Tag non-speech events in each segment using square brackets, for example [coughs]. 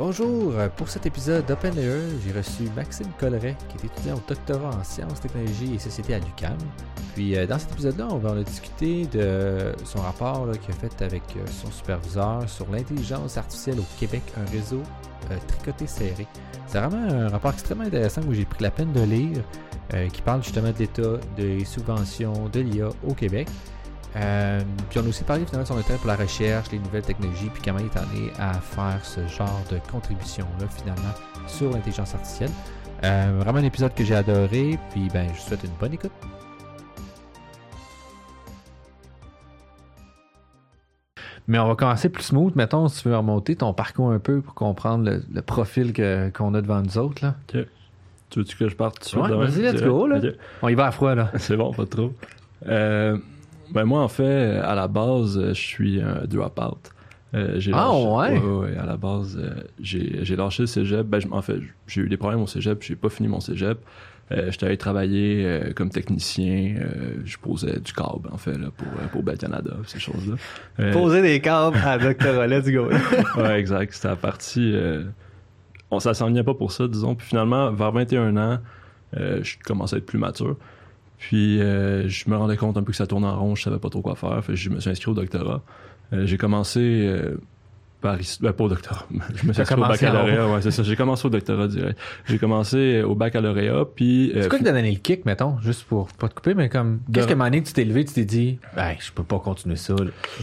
Bonjour, pour cet épisode d'Open Layer, j'ai reçu Maxime Colleret, qui est étudiant au doctorat en sciences, technologies et société à l'UQAM. Puis euh, dans cet épisode-là, on va en discuter de son rapport qu'il a fait avec euh, son superviseur sur l'intelligence artificielle au Québec, un réseau euh, tricoté serré. C'est vraiment un rapport extrêmement intéressant où j'ai pris la peine de lire, qui parle justement de l'état des subventions de l'IA au Québec. Euh, puis on a aussi parlé finalement de son intérêt pour la recherche, les nouvelles technologies, puis comment il est amené à faire ce genre de contribution-là finalement sur l'intelligence artificielle. Euh, vraiment un épisode que j'ai adoré, puis ben je vous souhaite une bonne écoute. Mais on va commencer plus smooth. Mettons, si tu veux remonter ton parcours un peu pour comprendre le, profil qu'on a devant nous autres. Là. Tu veux-tu que je parte tout ouais, Vas-y, let's go. Là. On y va à froid. là. [laughs] C'est bon, pas trop. Euh, ben moi, en fait, à la base, je suis un drop-out. Euh, ah ouais? ouais? à la base, euh, j'ai lâché le cégep. Ben, en fait, j'ai eu des problèmes au cégep, j'ai pas fini mon cégep. Euh, J'étais allé travailler euh, comme technicien. Euh, je posais du câble, en fait, là, pour, pour Bell Canada, ces choses-là. Poser des câbles à Dr. let's go. ouais, exact. C'était la partie... on ça s'en pas pour ça, disons. Puis finalement, vers 21 ans, je commençais à être plus mature. Puis euh, je me rendais compte un peu que ça tournait en rond, je savais pas trop quoi faire. Fait je me suis inscrit au doctorat. Euh, j'ai commencé euh, par ben, pas au doctorat. [laughs] Je me suis inscrit au baccalauréat, ouais, c'est ça. J'ai commencé au doctorat direct. J'ai commencé au baccalauréat, puis... c'est quoi qui t'a donné le kick, mettons, juste pour pas te couper, mais comme... Qu'est-ce que que tu t'es levé, tu t'es dit, ben, je peux pas continuer ça,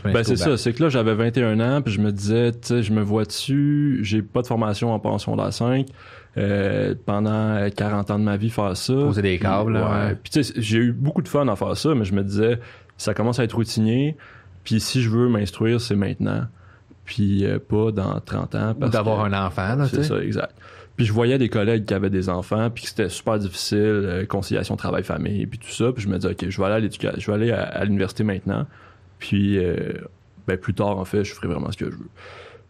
Ben, c'est ça. C'est que là, j'avais 21 ans, puis je me disais, tu sais, je me vois dessus, j'ai pas de formation en pension la 5, euh, pendant 40 ans de ma vie faire ça. Poser des câbles. Ouais. Puis tu sais, j'ai eu beaucoup de fun à faire ça, mais je me disais, ça commence à être routinier. Puis si je veux m'instruire, c'est maintenant. Puis euh, pas dans 30 ans. Ou d'avoir un enfant, là, C'est ça, exact. Puis je voyais des collègues qui avaient des enfants, puis que c'était super difficile, euh, conciliation travail-famille, puis tout ça. Puis je me disais, OK, je vais aller à l'éducation, je vais aller à, l'université maintenant. Puis ben, plus tard, en fait, je ferai vraiment ce que je veux.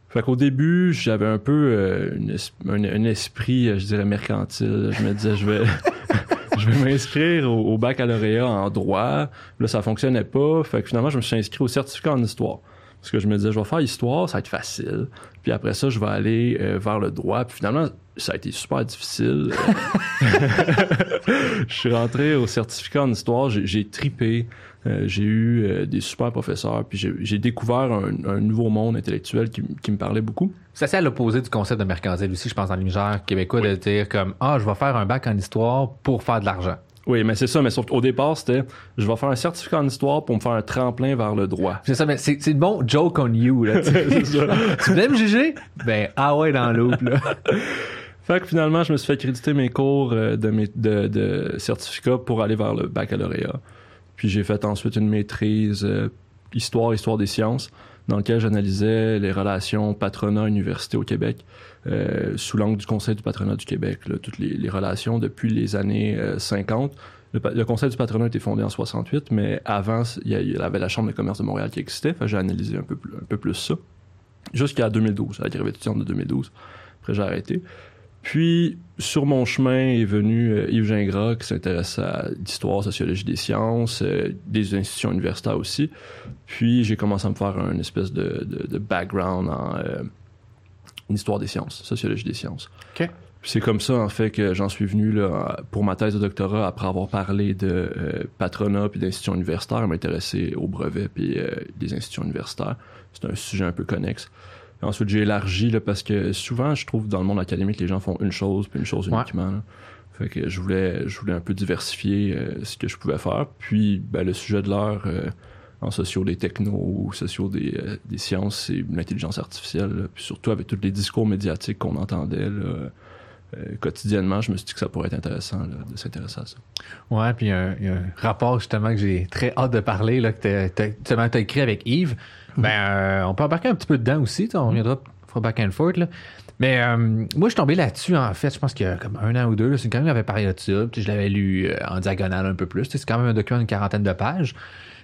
Fait qu'au début, j'avais un peu euh, un, esprit, euh, je dirais, mercantile. Je me disais, je vais, [laughs] je vais m'inscrire au, baccalauréat en droit. Là, ça fonctionnait pas. Fait que finalement, je me suis inscrit au certificat en histoire. Parce que je me disais, je vais faire histoire, ça va être facile. Puis après ça, je vais aller euh, vers le droit. Puis finalement, ça a été super difficile. [laughs] je suis rentré au certificat en histoire, j'ai tripé. Euh, j'ai eu euh, des super professeurs, puis j'ai découvert un, nouveau monde intellectuel qui, me parlait beaucoup. C'est assez à l'opposé du concept de mercantile aussi, je pense, dans l'univers québécois, de dire comme Ah, je vais faire un bac en histoire pour faire de l'argent. Oui, mais c'est ça, mais au départ, c'était je vais faire un certificat en histoire pour me faire un tremplin vers le droit. C'est ça, mais c'est le bon joke on you, là. [laughs] tu voulais me juger? Ben, ah ouais, dans l'autre, là. [laughs] Fait que finalement, je me suis fait créditer mes cours euh, de, certificat pour aller vers le baccalauréat. Puis j'ai fait ensuite une maîtrise euh, histoire, histoire des sciences, dans lequel j'analysais les relations patronat-université au Québec, euh, sous l'angle du Conseil du patronat du Québec, toutes les, relations depuis les années 50. Euh, le, Conseil du patronat a été fondé en 68, mais avant, il y, avait la Chambre de commerce de Montréal qui existait. j'ai analysé un peu, un peu plus ça. Jusqu'à 2012, à la grève étudiante de 2012. Après, j'ai arrêté. Puis, sur mon chemin est venu euh, Yves Gingras, qui s'intéresse à l'histoire, sociologie des sciences, euh, des institutions universitaires aussi. Puis, j'ai commencé à me faire une espèce de, background en euh, histoire des sciences, sociologie des sciences. OK. C'est comme ça, en fait, que j'en suis venu là, pour ma thèse de doctorat, après avoir parlé de patronat puis d'institutions universitaires, m'intéresser aux brevets puis des institutions universitaires. C'est un sujet un peu connexe. Ensuite, j'ai élargi là, parce que souvent, je trouve dans le monde académique, les gens font une chose puis une chose uniquement. Fait que je voulais, je voulais un peu diversifier euh, ce que je pouvais faire. Puis, ben, le sujet de l'heure euh, en sociaux des technos ou sociaux des, euh, des sciences, c'est l'intelligence artificielle. Puis surtout avec tous les discours médiatiques qu'on entendait quotidiennement, je me suis dit que ça pourrait être intéressant de s'intéresser à ça. Ouais, puis il y, a un rapport justement que j'ai très hâte de parler, là, que tu as écrit avec Yves. [laughs] Ben, euh, on peut embarquer un petit peu dedans aussi. On reviendra for back and forth. Là. Mais euh, moi, je suis tombé là-dessus, en fait, je pense qu'il y a comme un an ou deux. C'est quand même avait parlé de ça. Puis je l'avais lu euh, en diagonale un peu plus. C'est quand même un document d'une quarantaine de pages.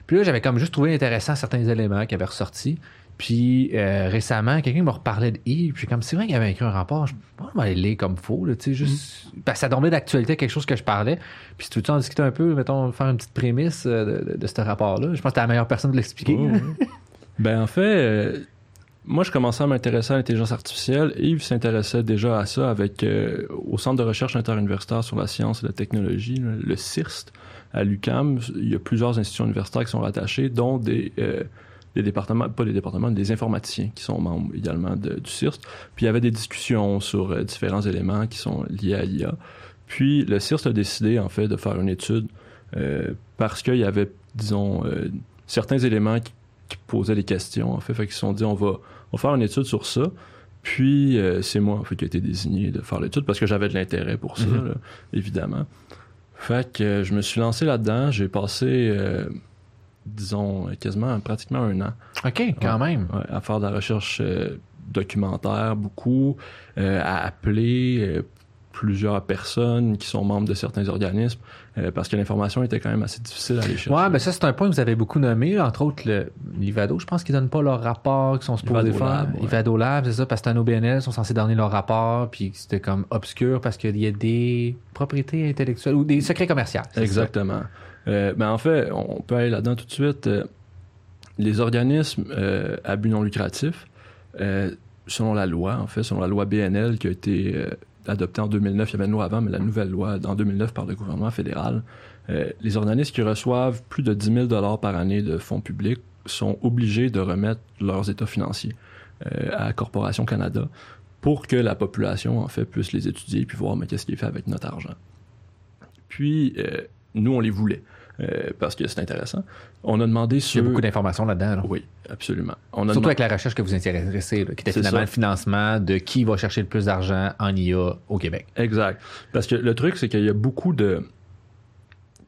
Puis là, j'avais comme juste trouvé intéressant certains éléments qui avaient ressorti. Puis récemment, quelqu'un m'a reparlé de Yves. Puis comme c'est vrai qu'il avait écrit un rapport, je que aller lire comme faux. Là, juste, mm. que ça tombait d'actualité quelque chose que je parlais. Puis si tu veux en discuter un peu, mettons, faire une petite prémisse de, ce rapport-là? Je pense que t'es la meilleure personne de l'expliquer. [laughs] Ben en fait, euh, moi, je commençais à m'intéresser à l'intelligence artificielle. Yves s'intéressait déjà à ça avec euh, au Centre de recherche interuniversitaire sur la science et la technologie, le CIRST, à l'UCAM. Il y a plusieurs institutions universitaires qui sont rattachées, dont des, euh, des départements, pas des départements, des informaticiens qui sont membres également du CIRST. Puis il y avait des discussions sur différents éléments qui sont liés à l'IA. Puis le CIRST a décidé, en fait, de faire une étude parce qu'il y avait, disons, certains éléments qui qui posaient des questions, en fait. Fait qu'ils se sont dit, on va, on va faire une étude sur ça. Puis, euh, c'est moi, en fait, qui a été désigné de faire l'étude parce que j'avais de l'intérêt pour ça, Mhm. là, évidemment. Fait que euh, je me suis lancé là-dedans. J'ai passé, euh, disons, quasiment, pratiquement un an OK, quand même. ouais, à faire de la recherche documentaire, beaucoup, à appeler plusieurs personnes qui sont membres de certains organismes euh, parce que l'information était quand même assez difficile à aller chercher. Ouais, ben ça, c'est un point que vous avez beaucoup nommé. Entre autres, le, l'Ivado, je pense qu'ils donnent pas leur rapport qu'ils sont supposés Ivado faire. Lab, ouais. Ivado Lab, c'est ça, parce que c'est un OBNL, ils sont censés donner leur rapport, puis c'était comme obscur parce qu'il y a des propriétés intellectuelles ou des secrets commerciaux. Exactement. Euh, ben en fait, on peut aller là-dedans tout de suite. Euh, les organismes euh, à but non lucratif, selon la loi, en fait, selon la loi BNL qui a été adoptée en 2009, il y avait une loi avant, mais la nouvelle loi en 2009 par le gouvernement fédéral, euh, les organismes qui reçoivent plus de 10 000 par année de fonds publics sont obligés de remettre leurs états financiers euh, à Corporation Canada pour que la population, en fait, puisse les étudier puis voir qu'est-ce qui est fait avec notre argent. Puis, euh, nous, on les voulait euh, parce que c'est intéressant. On a demandé Il y sur... a beaucoup d'informations là-dedans. là. Oui, absolument. On a Surtout demandé- avec la recherche que vous intéressez, là, qui était finalement ça. le financement de qui va chercher le plus d'argent en IA au Québec. Exact. Parce que le truc, c'est qu'il y a beaucoup de...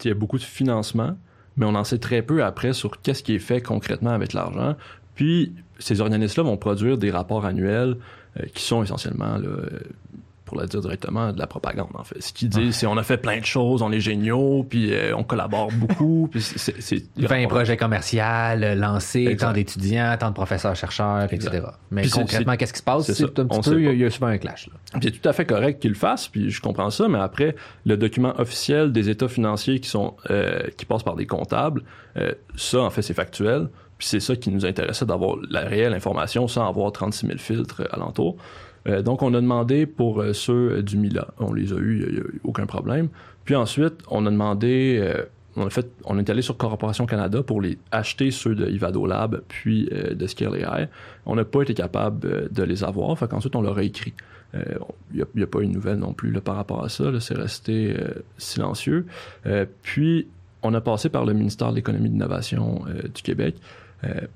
Il y a beaucoup de financement, mais on en sait très peu après sur qu'est-ce qui est fait concrètement avec l'argent. Puis, ces organismes-là vont produire des rapports annuels euh, qui sont essentiellement, là, pour le dire directement, de la propagande, en fait. Ce qu'ils disent, c'est on a fait plein de choses, on est géniaux, puis euh, on collabore [laughs] beaucoup, puis c'est... c'est- c'est- 20 projets commerciaux euh, lancés, Exact. tant d'étudiants, tant de professeurs-chercheurs, etc. Mais Puis concrètement, qu'est-ce qui se passe? c'est un petit On peu, il y, a- y souvent un clash. Là. Puis c'est tout à fait correct qu'ils le fassent, puis je comprends ça, mais après, le document officiel des états financiers qui sont euh, qui passent par des comptables, euh, ça, en fait, c'est factuel. Puis c'est ça qui nous intéressait d'avoir la réelle information sans avoir 36 000 filtres alentour. Euh, donc, on a demandé pour euh, ceux euh, du Mila. On les a eus, il n'y a, eu aucun problème. Puis ensuite, on a demandé, euh, on a fait, on est allé sur Corporation Canada pour les acheter ceux de Ivado Lab puis de Skill AI. On n'a pas été capable de les avoir. Fait qu'ensuite, on leur a écrit. Il n'y a, pas eu de nouvelles non plus là, par rapport à ça. C'est resté silencieux. Puis, on a passé par le ministère de l'Économie et de l'Innovation du Québec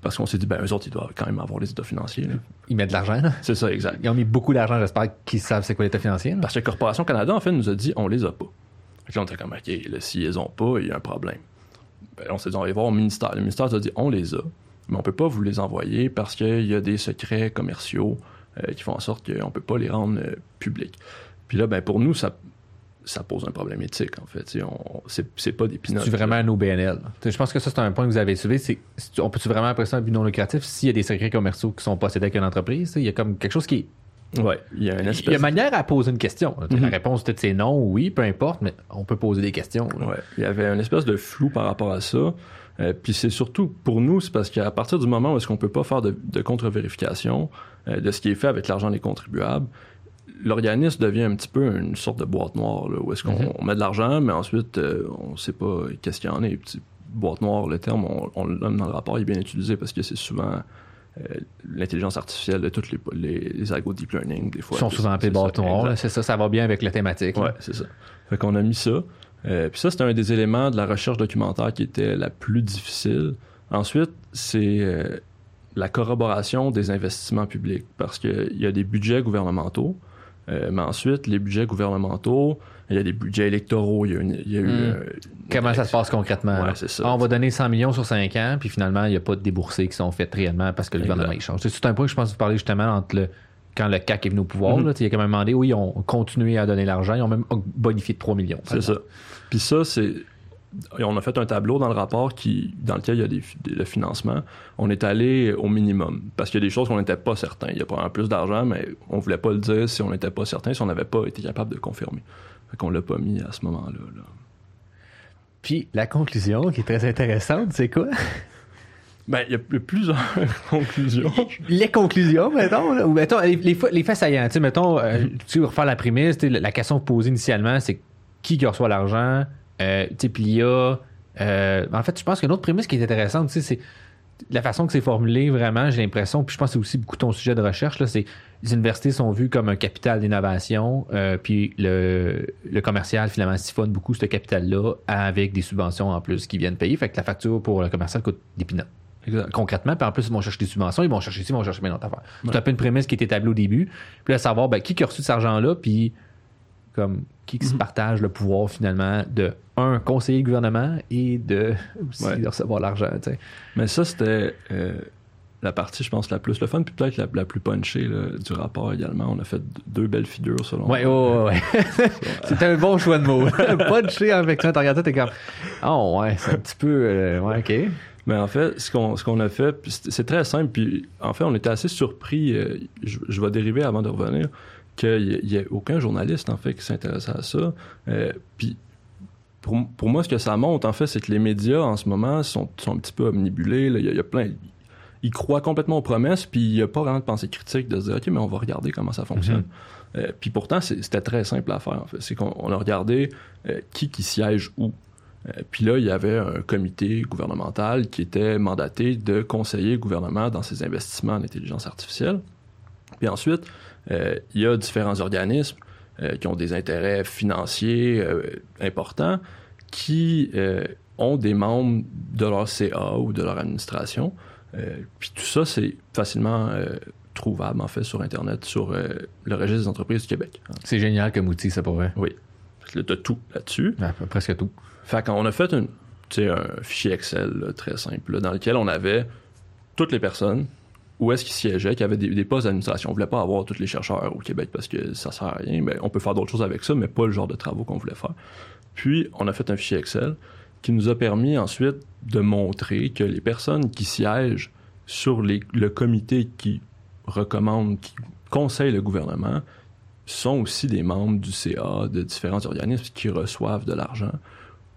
parce qu'on s'est dit, ben, eux autres, ils doivent quand même avoir les états financiers. là. Ils mettent de l'argent. là. C'est ça, exact. Ils ont mis beaucoup d'argent, j'espère qu'ils savent c'est quoi l'état financier. là. Parce que Corporation Canada, en fait, nous a dit, on les a pas. Que là, on était comme, OK, là, s'ils les ont pas, il y a un problème. Ben, on s'est dit, on va aller voir au ministère. Le ministère nous a dit, on les a, mais on peut pas vous les envoyer parce qu'il y a des secrets commerciaux euh, qui font en sorte qu'on peut pas les rendre euh, publics. Puis là, ben, pour nous, ça, ça pose un problème éthique, en fait. C'est, pas des pinottes. C'est vraiment un OBNL. Je pense que ça, c'est un point que vous avez soulevé. On peut-tu vraiment appeler ça un but non lucratif s'il y a des secrets commerciaux qui sont possédés avec une entreprise? Il y a comme quelque chose qui est. Ouais, il y a une Il y a manière à poser une question. sais, Mhm. La réponse, peut-être c'est non ou oui, peu importe, mais on peut poser des questions. Ouais, il y avait une espèce de flou par rapport à ça. Euh, puis c'est surtout pour nous, c'est parce qu'à partir du moment où est-ce qu'on peut pas faire de, de contre-vérification euh, de ce qui est fait avec l'argent des contribuables, l'organisme devient un petit peu une sorte de boîte noire là, où est-ce qu'on Mhm. met de l'argent, mais ensuite euh, on sait pas qu'est-ce qu'il y en a. Boîte noire, le terme, on, on le nomme dans le rapport, il est bien utilisé parce que c'est souvent euh, l'intelligence artificielle de toutes les, les, les algos deep learning des fois. Ils sont souvent appelés exact. là, C'est ça, ça va bien avec la thématique. Ouais, c'est ça. Fait qu'on a mis ça. Euh, puis ça, c'était un des éléments de la recherche documentaire qui était la plus difficile. Ensuite, c'est la corroboration des investissements publics parce qu'il y a des budgets gouvernementaux. Euh, mais ensuite, les budgets gouvernementaux, il y a des budgets électoraux, il y a, une- il y a eu... Hmm. euh, Comment ça se passe concrètement? Ouais, là? ça. Ah, on va donner 100 millions sur 5 ans, puis finalement, il n'y a pas de déboursés qui sont faits réellement parce que le gouvernement il change. C'est un point que je pense que vous parlez justement entre le quand le CAC est venu au pouvoir. Mhm. là, tu sais, il y a quand même demandé, oui, ils ont continué à donner l'argent, ils ont même bonifié de 3 millions. C'est ça. Puis ça, c'est. Et On a fait un tableau dans le rapport qui, dans lequel il y a des, des- le financement. On est allé au minimum parce qu'il y a des choses qu'on n'était pas certain. Il y a probablement plus d'argent, mais on voulait pas le dire si on n'était pas certain, si on n'avait pas été capable de confirmer. Fait qu'on l'a pas mis à ce moment-là. là. Puis la conclusion qui est très intéressante, c'est quoi? Ben, il y a plusieurs [laughs] conclusions. Les conclusions, mettons, là, ou mettons, les, les, fa- les faits saillants. Tu sais, mettons, euh, tu veux refaire la prémisse, tu la question posée initialement, c'est qui qui reçoit l'argent, euh, puis il y a... euh, en fait, je pense qu'une autre prémisse qui est intéressante, c'est la façon que c'est formulé, vraiment, j'ai l'impression, puis je pense que c'est aussi beaucoup ton sujet de recherche, c'est les universités sont vues comme un capital d'innovation, euh, puis le, le commercial, finalement, siphonne beaucoup ce capital-là avec des subventions en plus qui viennent payer. Fait que la facture pour le commercial coûte des Exact. concrètement. Puis en plus, ils vont chercher des subventions, ils vont chercher ci, ils vont chercher bien d'autres affaires. Ouais. C'est un peu une prémisse qui est établie au début. Puis là, savoir ben, qui qui a reçu cet argent-là, puis comme qui qui se Mhm. partage le pouvoir finalement de un conseiller le gouvernement et de aussi Ouais. de recevoir l'argent. Mais ça, c'était euh, la partie, je pense, la plus le fun, puis peut-être la, la plus punchée là, du rapport également. On a fait deux belles figures selon Ouais, ouais, ouais. ouais. [laughs] C'était un bon choix de mots. [laughs] [laughs] Punché avec ça, t'as regardé, t'es comme. Oh, ouais, c'est un petit peu. euh, ouais, ok. Mais en fait, ce qu'on ce qu'on a fait, c'est c'est très simple. Puis en fait, on était assez surpris. euh, je, je vais dériver avant de revenir qu'il n'y ait aucun journaliste en fait qui s'intéressait à ça. Euh, puis pour, pour moi, ce que ça montre en fait, c'est que les médias en ce moment sont, sont un petit peu omnibulés. Il y, a- il y a plein. Ils croient complètement aux promesses, puis il n'y a pas vraiment de pensée critique de se dire ok, mais on va regarder comment ça fonctionne. Euh, puis pourtant, c'était très simple à faire. En fait, c'est qu'on on a regardé euh, qui qui siège où. Euh, Puis là, il y avait un comité gouvernemental qui était mandaté de conseiller le gouvernement dans ses investissements en intelligence artificielle. Puis ensuite, il y a différents organismes euh, qui ont des intérêts financiers euh, importants qui euh, ont des membres de leur CA ou de leur administration. Puis tout ça, c'est facilement trouvable, en fait, sur Internet, sur le registre des entreprises du Québec. C'est génial comme outil, ça pourrait. Tu as tout là-dessus. presque tout. Fait qu'on a fait une, un fichier Excel là, très simple là, dans lequel on avait toutes les personnes où est-ce qu'ils siégeaient, qui avaient des, des postes d'administration. On voulait pas avoir tous les chercheurs au Québec parce que ça sert à rien. Mais on peut faire d'autres choses avec ça, mais pas le genre de travaux qu'on voulait faire. Puis, on a fait un fichier Excel qui nous a permis ensuite de montrer que les personnes qui siègent sur le comité qui recommande, qui conseille le gouvernement, sont aussi des membres du CA, de différents organismes qui reçoivent de l'argent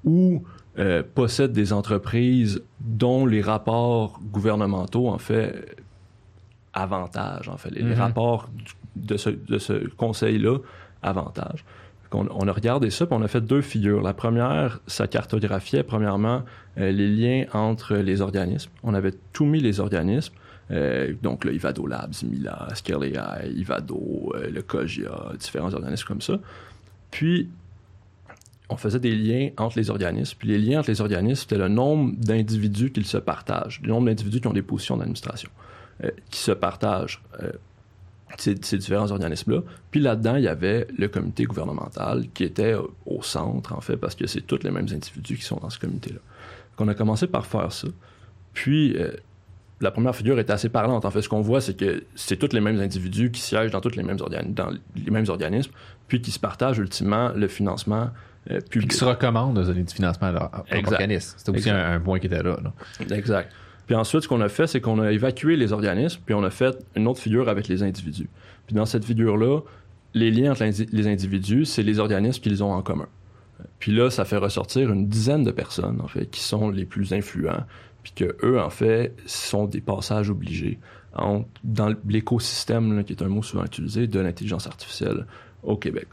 ou euh, possèdent des entreprises dont les rapports gouvernementaux, en fait, avantagent, en fait. Les, Mhm. rapports de ce, de ce conseil-là avantagent. On, on a regardé ça, puis on a fait deux figures. La première, ça cartographiait, premièrement, euh, les liens entre les organismes. On avait tout mis les organismes. Euh, donc, le Ivado Labs, Mila, Scale AI, Ivado, euh, le Cogia, différents organismes comme ça. Puis, on faisait des liens entre les organismes. Puis les liens entre les organismes, c'était le nombre d'individus qu'ils se partagent, le nombre d'individus qui ont des positions d'administration, qui se partagent euh, ces, ces différents organismes-là. Puis là-dedans, il y avait le comité gouvernemental qui était au, au centre, en fait, parce que c'est tous les mêmes individus qui sont dans ce comité-là. Donc, on a commencé par faire ça. Puis, euh, la première figure est assez parlante. En fait, ce qu'on voit, c'est que c'est tous les mêmes individus qui siègent dans tous les mêmes, dans les mêmes organismes, puis qui se partagent ultimement le financement euh, Puis public. qui se recommande de donner du financement à leur à leur Exact. organisme. C'était aussi un point qui était là. là. Exact. Puis ensuite, ce qu'on a fait, c'est qu'on a évacué les organismes, puis on a fait une autre figure avec les individus. Puis dans cette figure-là, les liens entre les individus, c'est les organismes qu'ils ont en commun. Puis là, ça fait ressortir une dizaine de personnes, en fait, qui sont les plus influents, puis que eux, en fait, sont des passages obligés dans l'écosystème, qui est un mot souvent utilisé, de l'intelligence artificielle au Québec.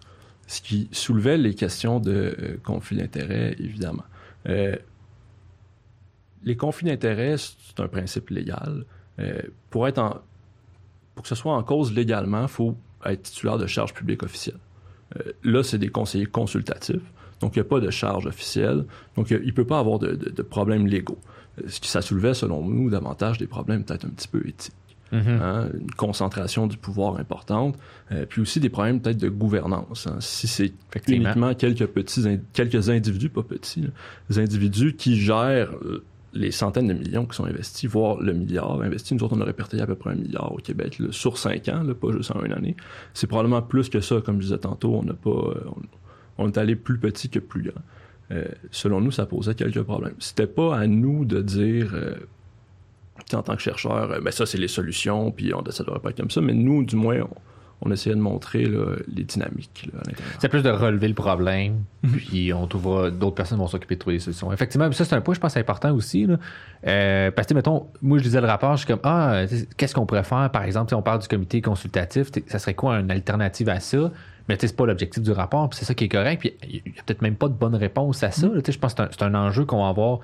Ce qui soulevait les questions de euh, conflit d'intérêts, évidemment. Euh, les conflits d'intérêts, c'est un principe légal. Euh, pour être en, pour que ce soit en cause légalement, il faut être titulaire de charge publique officielle. Euh, là, c'est des conseillers consultatifs, donc il n'y a pas de charge officielle, donc il ne peut pas avoir de, de- de problèmes légaux. Euh, Ce qui ça soulevait, selon nous, davantage des problèmes peut-être un petit peu éthiques. hein, une concentration du pouvoir importante, euh, puis aussi des problèmes peut-être de gouvernance. hein. Si c'est uniquement quelques petits, in- quelques individus, pas petits, là, des individus qui gèrent les centaines de millions qui sont investis, voire le milliard investi. Nous autres, on a à peu près un milliard au Québec sur cinq ans, pas juste en une année. C'est probablement plus que ça, comme je disais tantôt. On n'a pas, euh, on, est allé plus petit que plus grand. Euh, selon nous, ça posait quelques problèmes. C'était pas à nous de dire, euh, en tant que chercheur, euh, ben ça c'est les solutions, puis on, ça devrait pas être comme ça. Mais nous, du moins, on essayait de montrer là, les dynamiques là, à l'intérieur. C'est plus de relever le problème, puis on trouvera d'autres personnes vont s'occuper de trouver des solutions. Effectivement, ça c'est un point je pense important aussi là. Euh, parce que mettons, moi je lisais le rapport, je suis comme ah qu'est-ce qu'on pourrait faire? Par exemple si on parle du comité consultatif, ça serait quoi une alternative à ça? Mais c'est pas l'objectif du rapport, puis c'est ça qui est correct. Puis il n'y a peut-être même pas de bonne réponse à ça. je pense que c'est un, enjeu qu'on va avoir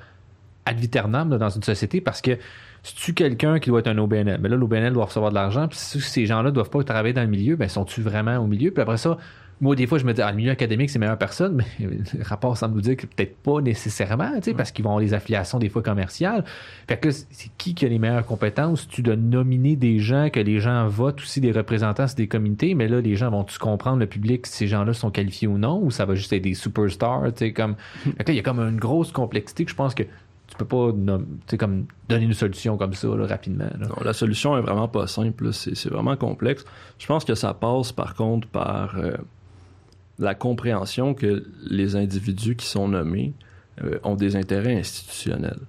ad viternam dans une société parce que si tu quelqu'un qui doit être un OBNL, mais là, l'OBNL doit recevoir de l'argent, puis si ces gens-là doivent pas travailler dans le milieu, ben sont-tu vraiment au milieu? Puis après ça, moi, des fois, je me dis, ah, le milieu académique, c'est meilleure personne, [laughs] mais le rapport semble nous dire que peut-être pas nécessairement, tu sais, parce qu'ils vont avoir des affiliations des fois commerciales. Fait que c'est qui qui a les meilleures compétences? Tu dois nominer des gens, que les gens votent aussi des représentants sur des communautés, mais là, les gens vont-tu comprendre, le public, si ces gens-là sont qualifiés ou non, ou ça va juste être des superstars, tu sais, comme... Fait que là, il y a comme une grosse complexité que je pense que tu peux pas comme donner une solution comme ça rapidement. Non, la solution est vraiment pas simple, c'est vraiment complexe. Je pense que ça passe par contre par euh, la compréhension que les individus qui sont nommés euh, ont des intérêts institutionnels.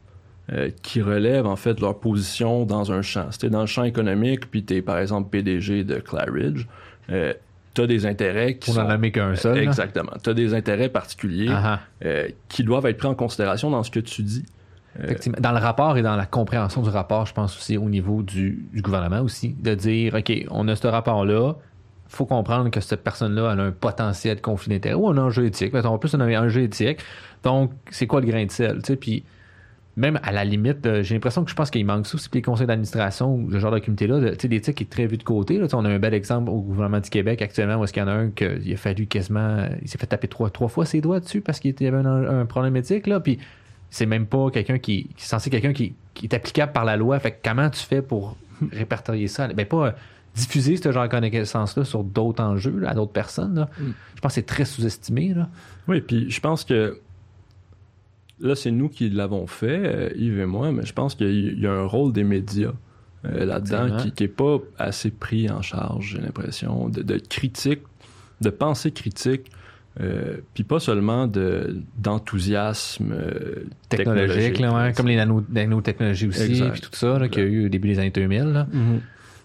Euh, qui relèvent en fait leur position dans un champ. Si dans le champ économique, puis tu es par exemple PDG de Claridge, tu as des intérêts qui Pour n'en qu'un seul. Exactement. Tu as des intérêts particuliers ah ah. qui doivent être pris en considération dans ce que tu dis. Dans le rapport et dans la compréhension du rapport, je pense aussi au niveau du, gouvernement aussi, de dire, OK, on a ce rapport-là, faut comprendre que cette personne-là a un potentiel de conflit d'intérêt ou un enjeu éthique. En plus, on a un enjeu éthique. Donc, c'est quoi le grain de sel? Puis, même à la limite, euh, j'ai l'impression que je pense qu'il manque ça aussi. Puis les conseils d'administration ou ce genre de comité-là, l'éthique est très vu de côté. Là, on a un bel exemple au gouvernement du Québec actuellement où est-ce qu'il y en a un qui a fallu quasiment. Il s'est fait taper trois, trois fois ses doigts dessus parce qu'il y avait un, problème éthique. Là, puis c'est même pas quelqu'un qui, qui, est censé quelqu'un qui, qui, est applicable par la loi. Fait comment tu fais pour répertorier ça? Ben pas diffuser ce genre de connaissance-là sur d'autres enjeux, à d'autres personnes. Mm. Je pense que c'est très sous-estimé. Oui, puis je pense que là, c'est nous qui l'avons fait, euh, Yves et moi, mais je pense qu'il y a un rôle des médias euh, là-dedans qui n'est pas assez pris en charge, j'ai l'impression, de, critique, de pensée critique. Euh, puis pas seulement de d'enthousiasme technologique, comme les nanotechnologies aussi, puis tout ça qu'il y a eu au début des années 2000.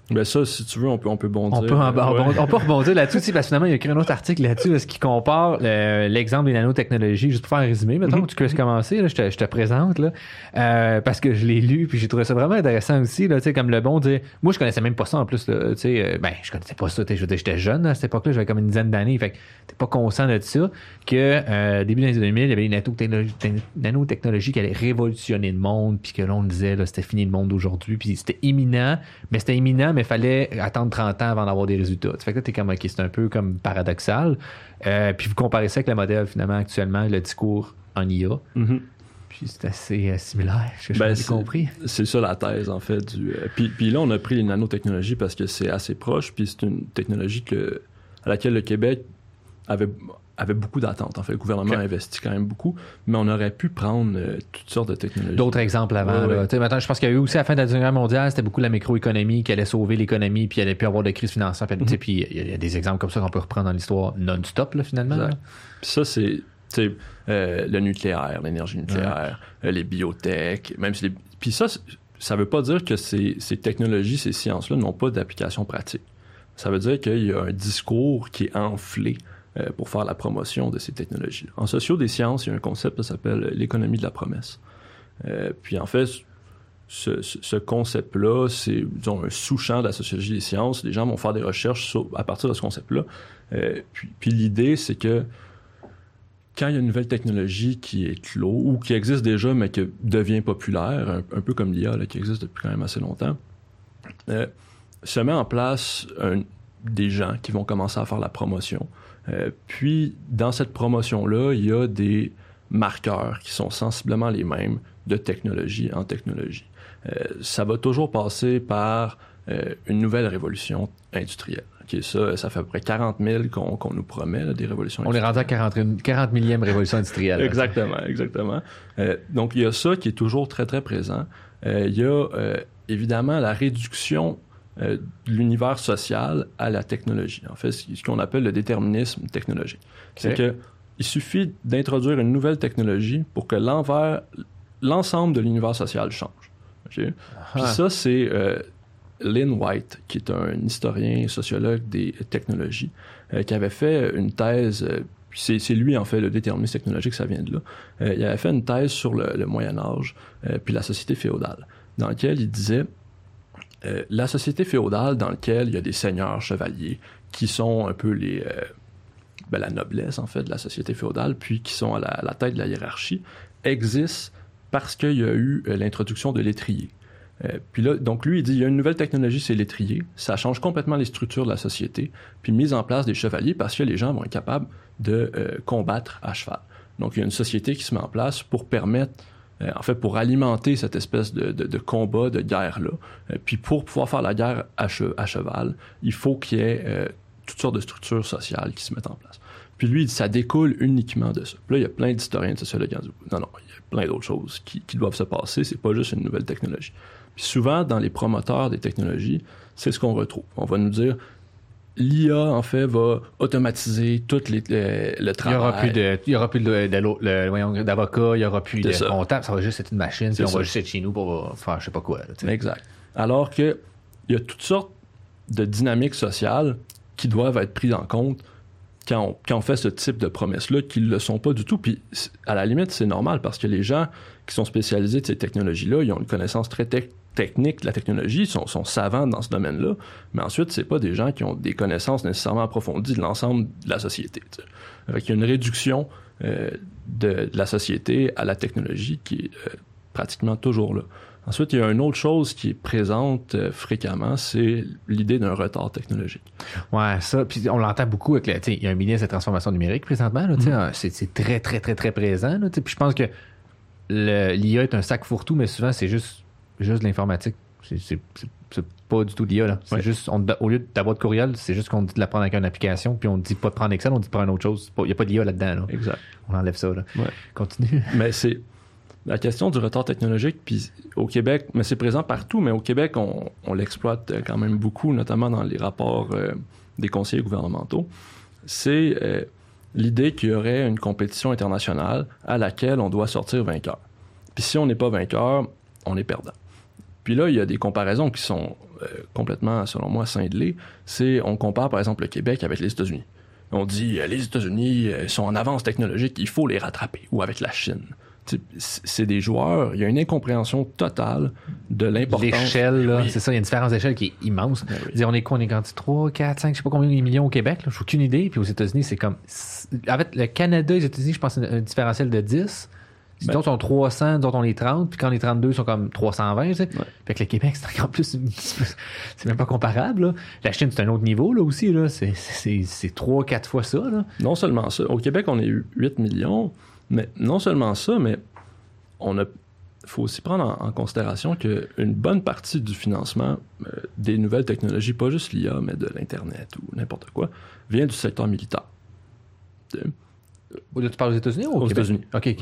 Ben ça, si tu veux, on peut, on peut bondir. On peut, on, peut rebondir là-dessus, parce que finalement, il y a écrit un autre article là-dessus, ce qui compare l'exemple des nanotechnologies. Juste pour faire un résumé, maintenant mm-hmm. tu peux commencer, là, je, te, je te présente, là, euh, parce que je l'ai lu, puis j'ai trouvé ça vraiment intéressant aussi, là, tu sais, comme le bon dire, moi, je connaissais même pas ça en plus, tu sais, euh, ben, je connaissais pas ça, j'étais jeune à cette époque-là, j'avais comme une dizaine d'années, fait que t'es pas conscient de ça, que euh, début des années 2000, il y avait une nanotechnologie, qui allait révolutionner le monde, puis que l'on disait, là, c'était fini le monde d'aujourd'hui, puis c'était imminent, mais c'était imminent, mais il fallait attendre 30 ans avant d'avoir des résultats. Ça fait que là, t'es comme, OK, c'est un peu comme paradoxal. Euh, puis vous comparez ça avec le modèle, finalement, actuellement, le discours en IA. Mm-hmm. Puis c'est assez euh, similaire, je ben, compris? C'est ça la thèse, en fait. Du, euh, puis, puis, là, on a pris les nanotechnologies parce que c'est assez proche, puis c'est une technologie que, à laquelle le Québec avait avait beaucoup d'attentes. En fait, le gouvernement a investi quand même beaucoup, mais on aurait pu prendre euh, toutes sortes de technologies. D'autres exemples avant. Maintenant, je pense qu'il y a eu aussi à la fin de la Deuxième Guerre mondiale, c'était beaucoup la microéconomie qui allait sauver l'économie, puis il allait plus avoir de crise financière. Puis, puis il y, a des exemples comme ça qu'on peut reprendre dans l'histoire non-stop, finalement. ça, c'est euh, le nucléaire, l'énergie nucléaire, euh, les biotech, même si Puis ça, ça veut pas dire que ces, ces technologies, ces sciences-là n'ont pas d'application pratique. Ça veut dire qu'il y a un discours qui est enflé euh, pour faire la promotion de ces technologies. En socio des sciences, il y a un concept qui s'appelle l'économie de la promesse. Euh, puis en fait, ce, concept-là, c'est un sous-champ de la sociologie des sciences. Les gens vont faire des recherches à partir de ce concept-là. Euh, puis, l'idée, c'est que quand il y a une nouvelle technologie qui est clos ou qui existe déjà mais qui devient populaire, un, peu comme l'IA qui existe depuis quand même assez longtemps, se met en place des gens qui vont commencer à faire la promotion euh, puis, dans cette promotion-là, il y a des marqueurs qui sont sensiblement les mêmes de technologie en technologie. Euh, ça va toujours passer par euh, une nouvelle révolution industrielle. ça, ça fait à peu près 40 000 qu'on nous promet, des révolutions On est rendu à 40, 40 millième révolution industrielle. exactement, exactement. donc, il y a ça qui est toujours très, très présent. il y a évidemment la réduction euh, de l'univers social à la technologie. En fait, ce qu'on appelle le déterminisme technologique. C'est que il suffit d'introduire une nouvelle technologie pour que l'envers, l'ensemble de l'univers social change. Puis ça, c'est euh, Lynn White, qui est un historien sociologue des technologies, euh, qui avait fait une thèse, euh, c'est, lui en fait le déterminisme technologique, ça vient de là. Euh, il avait fait une thèse sur le, le Moyen Âge euh, puis la société féodale, dans laquelle il disait euh, la société féodale dans laquelle il y a des seigneurs chevaliers qui sont un peu les euh, ben, la noblesse en fait de la société féodale, puis qui sont à la, tête de la hiérarchie, existe parce qu'il y a eu euh, l'introduction de l'étrier. Puis là, donc lui, il dit, il y a une nouvelle technologie, c'est l'étrier. Ça change complètement les structures de la société. Puis mise en place des chevaliers parce que les gens vont être capables de combattre à cheval. Donc il y a une société qui se met en place pour permettre, en fait, pour alimenter cette espèce de, de, combat, de guerre-là. Euh, puis pour pouvoir faire la guerre à, che- à cheval, il faut qu'il y ait euh, toutes sortes de structures sociales qui se mettent en place. Puis lui, ça découle uniquement de ça. Là, il y a plein d'historiens de sociologues qui non, non, il y a plein d'autres choses qui, qui doivent se passer. C'est pas juste une nouvelle technologie. Puis souvent, dans les promoteurs des technologies, c'est ce qu'on retrouve. On va nous dire, l'IA, en fait, va automatiser tout les, le, travail. il y aura plus de, de l'au- le- voyons, d'avocat, il y aura plus de ça. comptable, ça va juste être une machine, puis on ça. va juste être chez nous pour faire je sais pas quoi. là. Exact. Alors que il y a toutes sortes de dynamiques sociales qui doivent être prises en compte quand on, quand on fait ce type de promesses-là, qui ne le sont pas du tout. Puis, à la limite, c'est normal parce que les gens qui sont spécialisés de ces technologies-là, ils ont une connaissance très tec- technique de la technologie, sont, sont savants dans ce domaine-là, mais ensuite, c'est pas des gens qui ont des connaissances nécessairement approfondies de l'ensemble de la société. tu sais. Fait qu'il y a une réduction euh, de, de la société à la technologie qui est euh, pratiquement toujours là. Ensuite, il y a une autre chose qui est présente euh, fréquemment, c'est l'idée d'un retard technologique. Ouais, ça. Puis on l'entend beaucoup avec le, tu sais, il y a un ministre de transformation numérique présentement, là, tu sais, Mm-hmm. c'est, très, très, très, très présent. Puis je pense que l'IA est un sac fourre-tout, mais souvent c'est juste, juste de l'informatique. C'est, pas du tout l'IA, là. C'est Ouais. juste, on, au lieu de ta boîte courriel, c'est juste qu'on dit de la prendre avec une application, puis on dit pas de prendre Excel, on dit de prendre autre chose. Il n'y a pas d'IA là-dedans, là. Exact. On enlève ça, là. Ouais. Continue. [laughs] Mais c'est la question du retard technologique, puis au Québec, mais c'est présent partout, mais au Québec, on, on l'exploite euh, quand même beaucoup, notamment dans les rapports euh, des conseillers gouvernementaux. C'est euh, l'idée qu'il y aurait une compétition internationale à laquelle on doit sortir vainqueur. Puis si on n'est pas vainqueur, on est perdant. Puis là, il y a des comparaisons qui sont euh, complètement, selon moi, cindelées. C'est, on compare par exemple le Québec avec les États-Unis. On dit, euh, les États-Unis euh, sont en avance technologique, il faut les rattraper. Ou avec la Chine. C'est des joueurs, il y a une incompréhension totale de l'importance. L'échelle, Oui. c'est ça, il y a une différence d'échelle qui est immense. Ben oui. Je veux dire, on est quoi, on est grandi 3, 4, 5, je sais pas combien de millions au Québec, là, j'ai aucune idée. Puis aux États-Unis, c'est comme. En fait, le Canada et les États-Unis, je pense, un différentiel de 10. Ben- d'autres sont 300, d'autres on est 30, puis quand les 32 sont comme 320, tu sais. Ouais. Fait que le Québec, c'est encore plus. [laughs] c'est même pas comparable, là. La Chine, c'est un autre niveau, là aussi, là. C'est, c'est, c'est 3, 4 fois ça, là. Non seulement ça. Au Québec, on est 8 millions, mais non seulement ça, mais on a faut aussi prendre en, en considération qu'une bonne partie du financement euh, des nouvelles technologies, pas juste l'IA, mais de l'Internet ou n'importe quoi, vient du secteur militaire. Tu parles aux États-Unis ou au Aux? États-unis. OK.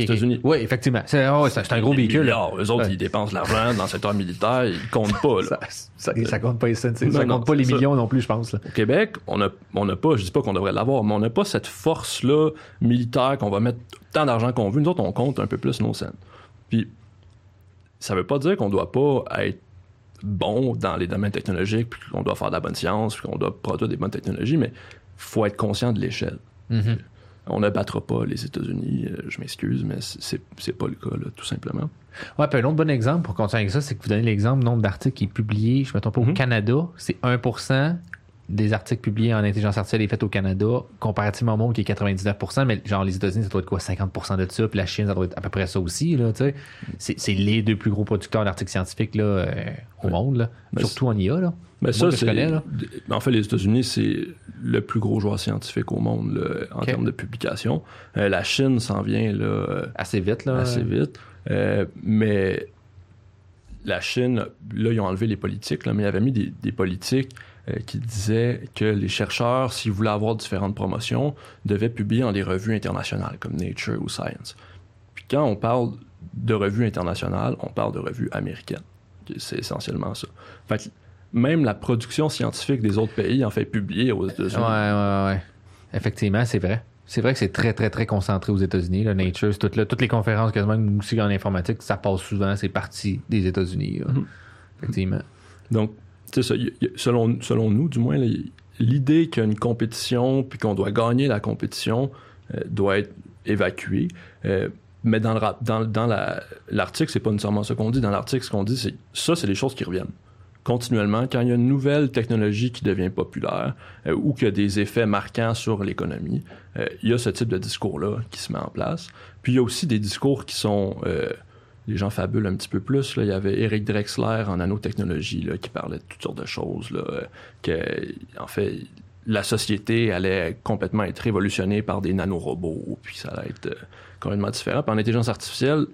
Oui, effectivement. C'est, ah c'est, un gros véhicule. milliards, eux autres, Ouais. ils dépensent de l'argent dans le secteur militaire, ils comptent pas. Là. Ça, ça, ça compte pas les cents, ça Non, non, compte pas les ça. millions non plus, je pense. Là. Au Québec, on n'a on a pas, je dis pas qu'on devrait l'avoir, mais on n'a pas cette force-là militaire qu'on va mettre tant d'argent qu'on veut. Nous autres, on compte un peu plus nos scènes. Puis, ça veut pas dire qu'on doit pas être bon dans les domaines technologiques, puis qu'on doit faire de la bonne science, puis qu'on doit produire des bonnes technologies, mais faut être conscient de l'échelle. Mhm. On ne battra pas les États-Unis, euh, je m'excuse, mais c'est c'est pas le cas, là, tout simplement. Ouais, puis un autre bon exemple pour continuer avec ça, c'est que vous donnez l'exemple, nombre d'articles qui est publié, je ne me trompe pas, au Mhm. Canada, c'est 1% des articles publiés en intelligence artificielle est fait au Canada, comparativement au monde qui est 99%, mais genre les États-Unis, ça doit être quoi, 50% de ça, puis la Chine, ça doit être à peu près ça aussi, là, tu sais. C'est, c'est les deux plus gros producteurs d'articles scientifiques, là, euh, au Ouais. monde, là. Ben, Surtout en IA, là. Mais Moi, ça, c'est. là. En fait, les États-Unis, c'est le plus gros joueur scientifique au monde là, en termes de publication. Euh, la Chine s'en vient là, Assez vite, là. assez vite. Euh, mais la Chine, là, ils ont enlevé les politiques, là, mais ils avaient mis des, des politiques euh, qui disaient que les chercheurs, s'ils voulaient avoir différentes promotions, devaient publier dans des revues internationales comme Nature ou Science. Puis quand on parle de revues internationales, on parle de revues américaines. C'est essentiellement ça. Fait que même la production scientifique des autres pays en fait publier aux États-Unis. ouais, ouais, ouais. Effectivement, c'est vrai. C'est vrai que c'est très, très, très concentré aux États-Unis. Là, Nature, tout toutes les conférences, quasiment aussi en informatique, ça passe souvent, c'est parti des États-Unis. Mhm. Effectivement. Donc, ça, selon, selon nous, du moins, l'idée qu'il y a une compétition puis qu'on doit gagner la compétition euh, doit être évacuée. Euh, mais dans le rap- dans, dans l'article, c'est pas nécessairement ce qu'on dit. Dans l'article, ce qu'on dit, c'est ça, c'est des choses qui reviennent continuellement. Quand il y a une nouvelle technologie qui devient populaire euh, ou qui a des effets marquants sur l'économie, euh, il y a ce type de discours-là qui se met en place. Puis il y a aussi des discours qui sont euh, les gens fabulent un petit peu plus. Là. Il y avait Eric Drexler en nanotechnologie qui parlait de toutes sortes de choses. Là, euh, en fait, la société allait complètement être révolutionnée par des nanorobots, puis ça allait être complètement différent. Puis en intelligence artificielle,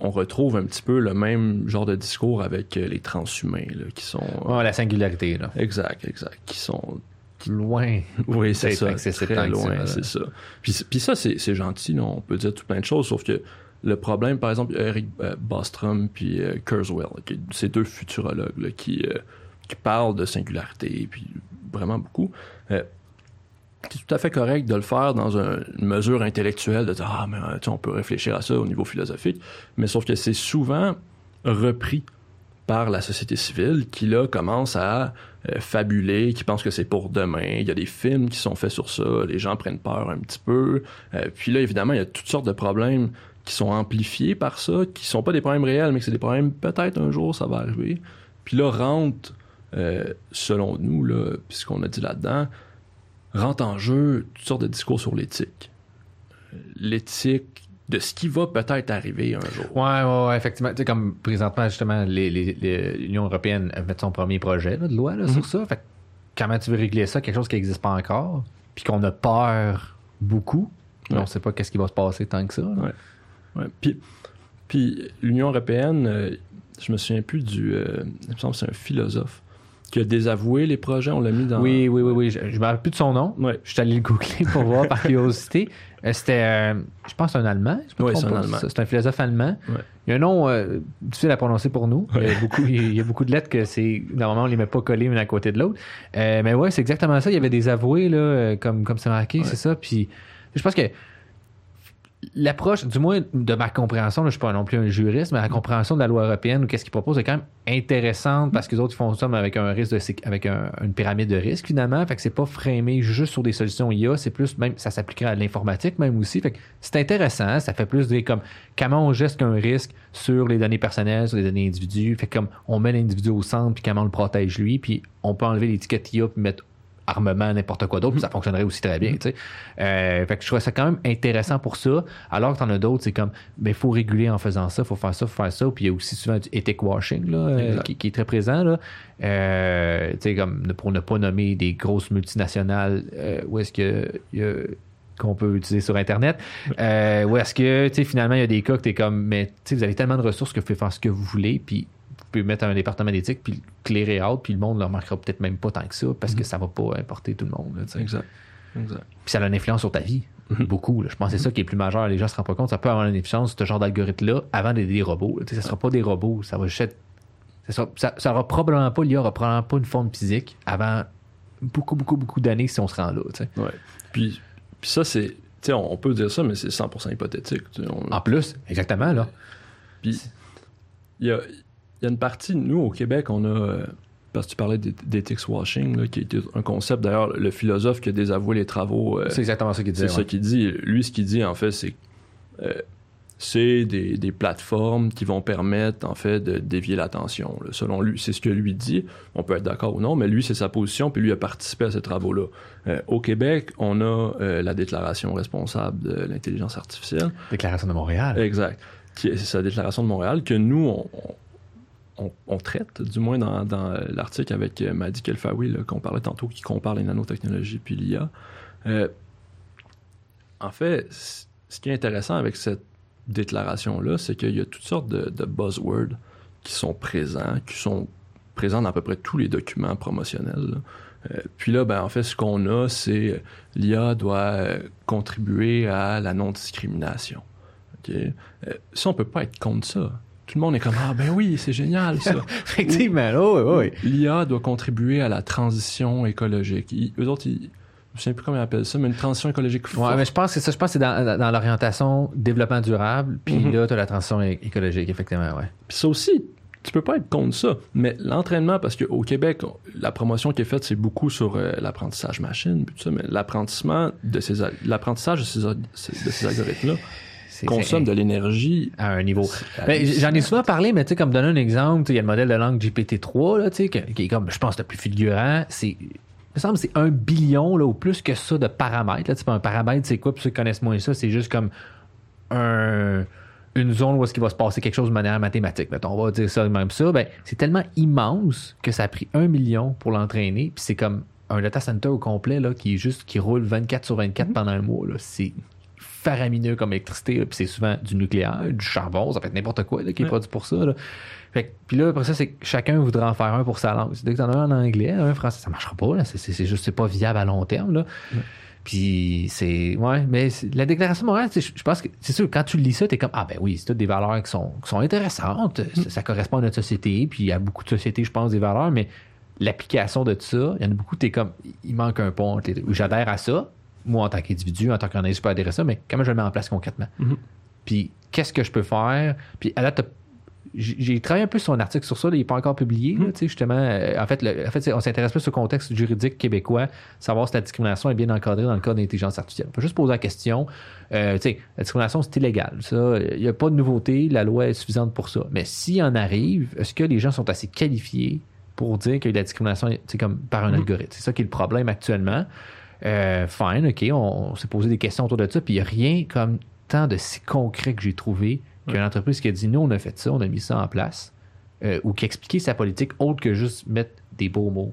on retrouve un petit peu le même genre de discours avec euh, les transhumains, là, qui sont... Ouais, la singularité, là. Exact, exact. Qui sont Loin. oui, c'est ça. Très loin, c'est ça. Puis, puis ça, c'est c'est gentil, là, on peut dire tout plein de choses, sauf que le problème, par exemple, Eric euh, Bostrom puis euh, Kurzweil, ces deux futurologues là, qui, euh, qui parlent de singularité, puis vraiment beaucoup. Euh, c'est tout à fait correct de le faire dans un- une mesure intellectuelle, de dire Ah, mais euh, on peut réfléchir à ça au niveau philosophique, mais sauf que c'est souvent repris par la société civile qui là commence à euh, fabuler, qui pense que c'est pour demain. Il y a des films qui sont faits sur ça, les gens prennent peur un petit peu. Euh, puis là, évidemment, il y a toutes sortes de problèmes qui sont amplifiés par ça, qui sont pas des problèmes réels, mais que c'est des problèmes peut-être un jour ça va arriver. Puis là rentre, selon nous, là, puis ce qu'on a dit là-dedans, rentre en jeu toutes sortes de discours sur l'éthique. L'éthique de ce qui va peut-être arriver un jour. Ouais, ouais, ouais, effectivement. Tu sais, comme présentement, justement, l'Union européenne a fait son premier projet là, de loi là, sur ça. Fait que comment tu veux régler ça, quelque chose qui n'existe pas encore, puis qu'on a peur beaucoup, Ouais. on sait pas qu'est-ce qui va se passer tant que ça. Ouais. Ouais. Puis, puis l'Union européenne, euh, je me souviens plus du. euh, il me semble que c'est un philosophe qui a désavoué les projets. On l'a mis dans. Oui, oui, oui, oui. Je, je me rappelle plus de son nom. Ouais. Je suis allé le googler pour voir par curiosité. Euh, C'était, euh, je pense, un Allemand. trompe c'est un. Allemand. C'est un philosophe allemand. Ouais. Il y a un nom euh, difficile à prononcer pour nous. Il, y a beaucoup, il y a beaucoup de lettres que c'est. Normalement, on les met pas collées une à côté de l'autre. Euh, mais ouais, c'est exactement ça. Il y avait des avoués, là, comme, comme c'est marqué, c'est ça. Puis je pense que l'approche, du moins de ma compréhension, je suis pas non plus un juriste, mais la compréhension de la loi européenne ou qu'est-ce qu'ils proposent est quand même intéressante parce que les autres ils font ça mais avec un risque avec un- une pyramide de risque finalement. Fait que c'est pas framé juste sur des solutions IA, c'est plus même ça s'appliquerait à l'informatique même aussi. Fait que c'est intéressant, ça fait plus des comme comment on geste un risque sur les données personnelles, sur les données individus. Fait que comme on met l'individu au centre puis comment on le protège lui, puis on peut enlever l'étiquette IA puis mettre armement, n'importe quoi d'autre, puis ça fonctionnerait aussi très bien, sais. Euh, fait que je trouvais ça quand même intéressant pour ça, alors que t'en as d'autres, c'est comme, ben, faut réguler en faisant ça, faut faire ça, faut faire ça, puis il y a aussi souvent du ethic washing, là, euh, qui, qui est très présent, là. Euh, comme, pour ne pas nommer des grosses multinationales, où est-ce que, il y a- qu'on peut utiliser sur Internet. Où est-ce que, finalement, il y a des cas que t'es comme, mais, vous avez tellement de ressources que vous pouvez faire ce que vous voulez, puis pouvez mettre un département d'éthique, puis le clearer out, puis le monde ne le remarquera peut-être même pas tant que ça, parce que ça va pas importer tout le monde, là. Exact. Exact. Puis ça a une influence sur ta vie. Mhm. Beaucoup. là. Je pense que c'est ça qui est plus majeur. Les gens se rendent pas compte. Ça peut avoir une influence, ce genre d'algorithme-là, avant d'aider des robots. sais, Ça sera pas des robots. Ça va juste être- Ça, sera, ça, ça aura probablement pas, l'IA aura probablement pas une forme physique avant beaucoup, beaucoup, beaucoup d'années si on se rend là. Ouais. Puis, puis ça, c'est. On, peut dire ça, mais c'est 100% hypothétique. on- En plus, exactement, là. Puis, il y a, il y a une partie, nous, au Québec, on a. euh, parce que tu parlais d'ethics washing, là, qui est un concept. D'ailleurs, le philosophe qui a désavoué les travaux. euh, C'est exactement ça qu'il disait. c'est ça qu'il dit. Lui, ce qu'il dit, en fait, c'est euh, c'est des, des plateformes qui vont permettre, en fait, de dévier l'attention. Selon lui, c'est ce que lui dit. On peut être d'accord ou non, mais lui, c'est sa position, puis lui a participé à ces travaux-là. Euh, au Québec, on a euh, la déclaration responsable de l'intelligence artificielle. Déclaration de Montréal. Exact. C'est sa déclaration de Montréal que nous, on, on- on traite, du moins dans, dans l'article avec euh, Madi Kelfaoui, là, qu'on parlait tantôt, qui compare les nanotechnologies puis l'IA. Euh, en fait, ce qui est intéressant avec cette déclaration-là, c'est qu'il y a toutes sortes de, buzzwords qui sont présents, qui sont présents dans à peu près tous les documents promotionnels. Euh, puis là, ben, en fait, ce qu'on a, c'est euh, l'IA doit euh, contribuer à la non-discrimination. OK? Euh, ça, on peut pas être contre ça. Tout le monde est comme Ah, ben oui, c'est génial, ça. [laughs] Effectivement, oui, oui. L'IA doit contribuer à la transition écologique. Ils- eux autres, ils, je ne sais plus comment ils appellent ça, mais une transition écologique Ouais, forte. mais je pense que c'est ça. Je pense que c'est dans, l'orientation développement durable. Puis Mhm. là, tu as la transition écologique, effectivement, ouais. Puis ça aussi, tu peux pas être contre ça. Mais l'entraînement, parce qu'au Québec, la promotion qui est faite, c'est beaucoup sur euh, l'apprentissage machine, puis tout ça, mais l'apprentissement de ces, l'apprentissage de ces, de ces algorithmes-là consomme de l'énergie. à un niveau. Ben. J'en ai souvent parlé, mais tu sais, comme donner un exemple, tu sais, il y a le modèle de langue GPT-3, là, tu sais, que- qui est comme, je pense, le plus fulgurant. C'est, il me semble, que c'est un billion, là, ou plus que ça de paramètres. Là, Tu sais, pas un paramètre, c'est quoi? Pour ceux qui connaissent moins ça, c'est juste comme un, une zone où est-ce qu'il va se passer quelque chose de manière mathématique. Mettons, on va dire ça même ça. Ben, c'est tellement immense que ça a pris un million pour l'entraîner. Puis c'est comme un data center au complet là, qui est juste qui roule 24 sur 24 pendant un mois. Là. C'est faramineux comme électricité. Puis c'est souvent du nucléaire, du charbon, ça peut être n'importe quoi là, qui est Ouais. produit pour ça. Là. Fait que- puis là, après ça, c'est que chacun voudrait en faire un pour sa langue. Dès que t'en as un en anglais, un en français, ça marchera pas. Là. C'est, c'est, c'est juste, c'est pas viable à long terme. Là. Puis c'est. Ouais, mais la déclaration morale, je pense que c'est sûr, quand tu lis ça, t'es comme Ah ben oui, c'est toutes des valeurs qui sont, qui sont intéressantes. Ça, ça correspond à notre société. Puis il y a beaucoup de sociétés, je pense, des valeurs, mais l'application de ça, il y en a beaucoup, t'es comme il manque un pont. J'adhère à ça, moi en tant qu'individu, en tant qu'analyste, je peux adhérer à ça, mais comment je le mets en place concrètement? Mhm. Puis qu'est-ce que je peux faire? Puis à la j'ai travaillé un peu sur un article sur ça, là, il n'est pas encore publié, là, sais, justement. euh, en fait, le- en fait on s'intéresse plus au contexte juridique québécois, savoir si la discrimination est bien encadrée dans le code d'intelligence artificielle. On peut juste poser la question. euh, la discrimination, c'est illégal. Ça, il n'y a pas de nouveauté, la loi est suffisante pour ça. Mais s'il en arrive, est-ce que les gens sont assez qualifiés pour dire qu'il y a eu de la discrimination comme par un Mhm. algorithme? C'est ça qui est le problème actuellement. Euh, fine, OK, on, on s'est posé des questions autour de ça, puis il n'y a rien comme tant de si concret que j'ai trouvé qu'une entreprise qui a dit nous, on a fait ça, on a mis ça en place, euh, ou qui a expliqué sa politique autre que juste mettre des beaux mots,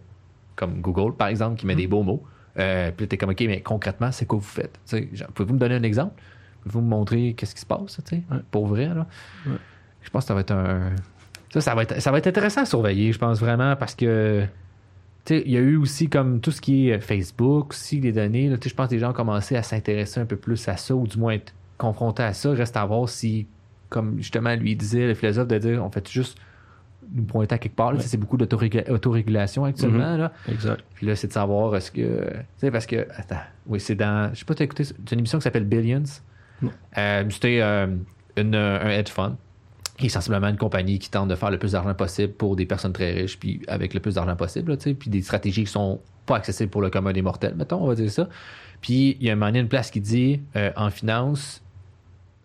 comme Google, par exemple, qui met des beaux mots. Euh, puis là, t'es comme, OK, mais concrètement, c'est quoi vous faites? Pouvez-vous me donner un exemple? Pouvez-vous me montrer qu'est-ce qui se passe, Ouais. pour vrai, là? Ouais. Je pense que ça va être un... Ça, ça va être, ça va être intéressant à surveiller, je pense vraiment, parce que il y a eu aussi comme tout ce qui est Facebook, aussi les données. je pense que les gens ont commencé à s'intéresser un peu plus à ça, ou du moins être confrontés à ça. Reste à voir si, comme justement lui disait, le philosophe, de dire on fait juste nous pointer à quelque part. C'est beaucoup d'autorégula- autorégulation actuellement. là. Exact. Puis là, c'est de savoir est-ce que. Tu sais, parce que. Attends. Oui, c'est dans. Je sais pas, tu as écouté. C'est une émission qui s'appelle Billions. Euh, C'était euh, une- un hedge fund qui est sensiblement une compagnie qui tente de faire le plus d'argent possible pour des personnes très riches, puis avec le plus d'argent possible, là, puis des stratégies qui sont pas accessibles pour le commun des mortels, mettons, on va dire ça. Puis il y a un moment donné, une place qui dit euh, en finance,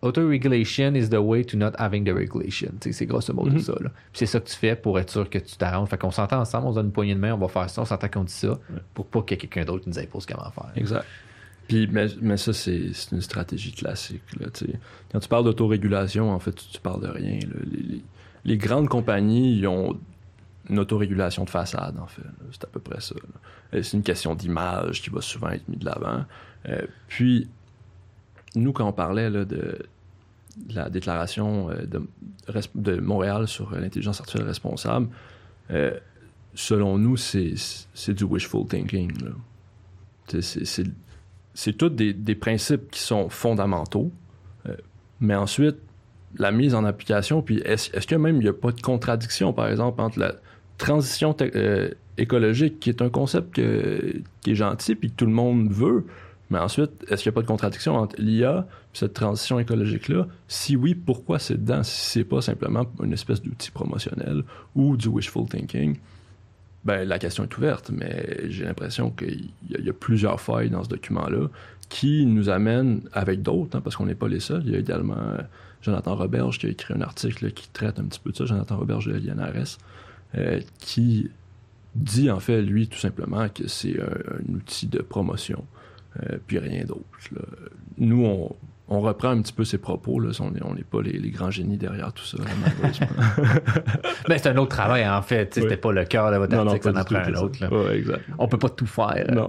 auto-regulation is the way to not having the regulation. C'est grosso modo Mhm. ça. Là. Puis c'est ça que tu fais pour être sûr que tu t'arranges. Fait qu'on s'entend ensemble, on se donne une poignée de main, on va faire ça, on s'entend qu'on dit ça, pour pas ait quelqu'un d'autre nous impose comment faire. Exact. Mais, ça, c'est une stratégie classique. Là. Quand tu parles d'autorégulation, en fait, tu, parles de rien. Les, grandes compagnies, ont une autorégulation de façade, en fait. C'est à peu près ça. Euh, C'est une question d'image qui va souvent être mise de l'avant. Euh, puis, nous, quand on parlait de la déclaration euh, de, Montréal sur l'intelligence artificielle responsable, selon nous, c'est du wishful thinking. C'est c'est- tous des, des principes qui sont fondamentaux, euh, mais ensuite, la mise en application, puis est-ce est-ce que même il n'y a pas de contradiction, par exemple, entre la transition euh, écologique, qui est un concept qui est gentil, puis que tout le monde veut, mais ensuite, est-ce qu'il n'y a pas de contradiction entre l'IA et cette transition écologique-là? Si oui, pourquoi c'est dedans, si c'est pas simplement une espèce d'outil promotionnel ou du wishful thinking? Ben, la question est ouverte, mais j'ai l'impression qu'il y, y a plusieurs failles dans ce document-là qui nous amènent avec d'autres, hein, parce qu'on n'est pas les seuls. Il y a également euh, Jonathan Roberge qui a écrit un article qui traite un petit peu de ça, Jonathan Roberge de l'INRS, euh, qui dit en fait, lui, tout simplement, que c'est un, outil de promotion, euh, puis rien d'autre. Nous, on, on reprend un petit peu ses propos, là, on n'est pas les, les grands génies derrière tout ça, malheureusement. [laughs] Ben, c'est un autre travail, en fait. Oui. C'était pas le cœur de votre Non, non, article, ça en prend un autre. là. Ouais, exact. On peut pas tout faire. Non.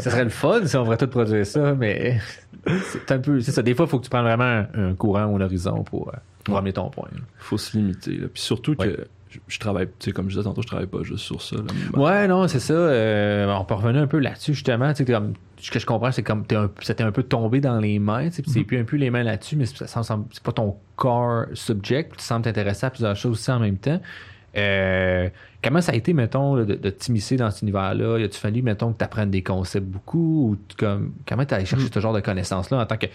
Ça serait le fun si on pourrait tout produire ça, mais [laughs] c'est un peu. C'est ça. Des fois, il faut que tu prennes vraiment un, un courant ou un horizon pour, euh, pour Ouais. amener ton point. là. faut se limiter. là. Puis surtout Ouais. que je, je travaille, tu sais, comme je disais tantôt, je travaille pas juste sur ça. là. Ouais, non, c'est ça. Euh, on peut revenir un peu là-dessus, justement. Tu sais, comme, ce que je comprends, c'est comme t'es un, c'était un peu tombé dans les mains. tu sais, puis C'est plus un peu les mains là-dessus, mais c'est pas ton core subject. Tu sembles t'intéresser à plusieurs choses aussi en même temps. Euh, comment ça a été, mettons, de, de t'immiscer dans cet univers-là? Y a-tu fallu, mettons, que tu apprennes des concepts beaucoup? Ou comme, comment tu allé chercher ce genre de connaissances-là en tant que.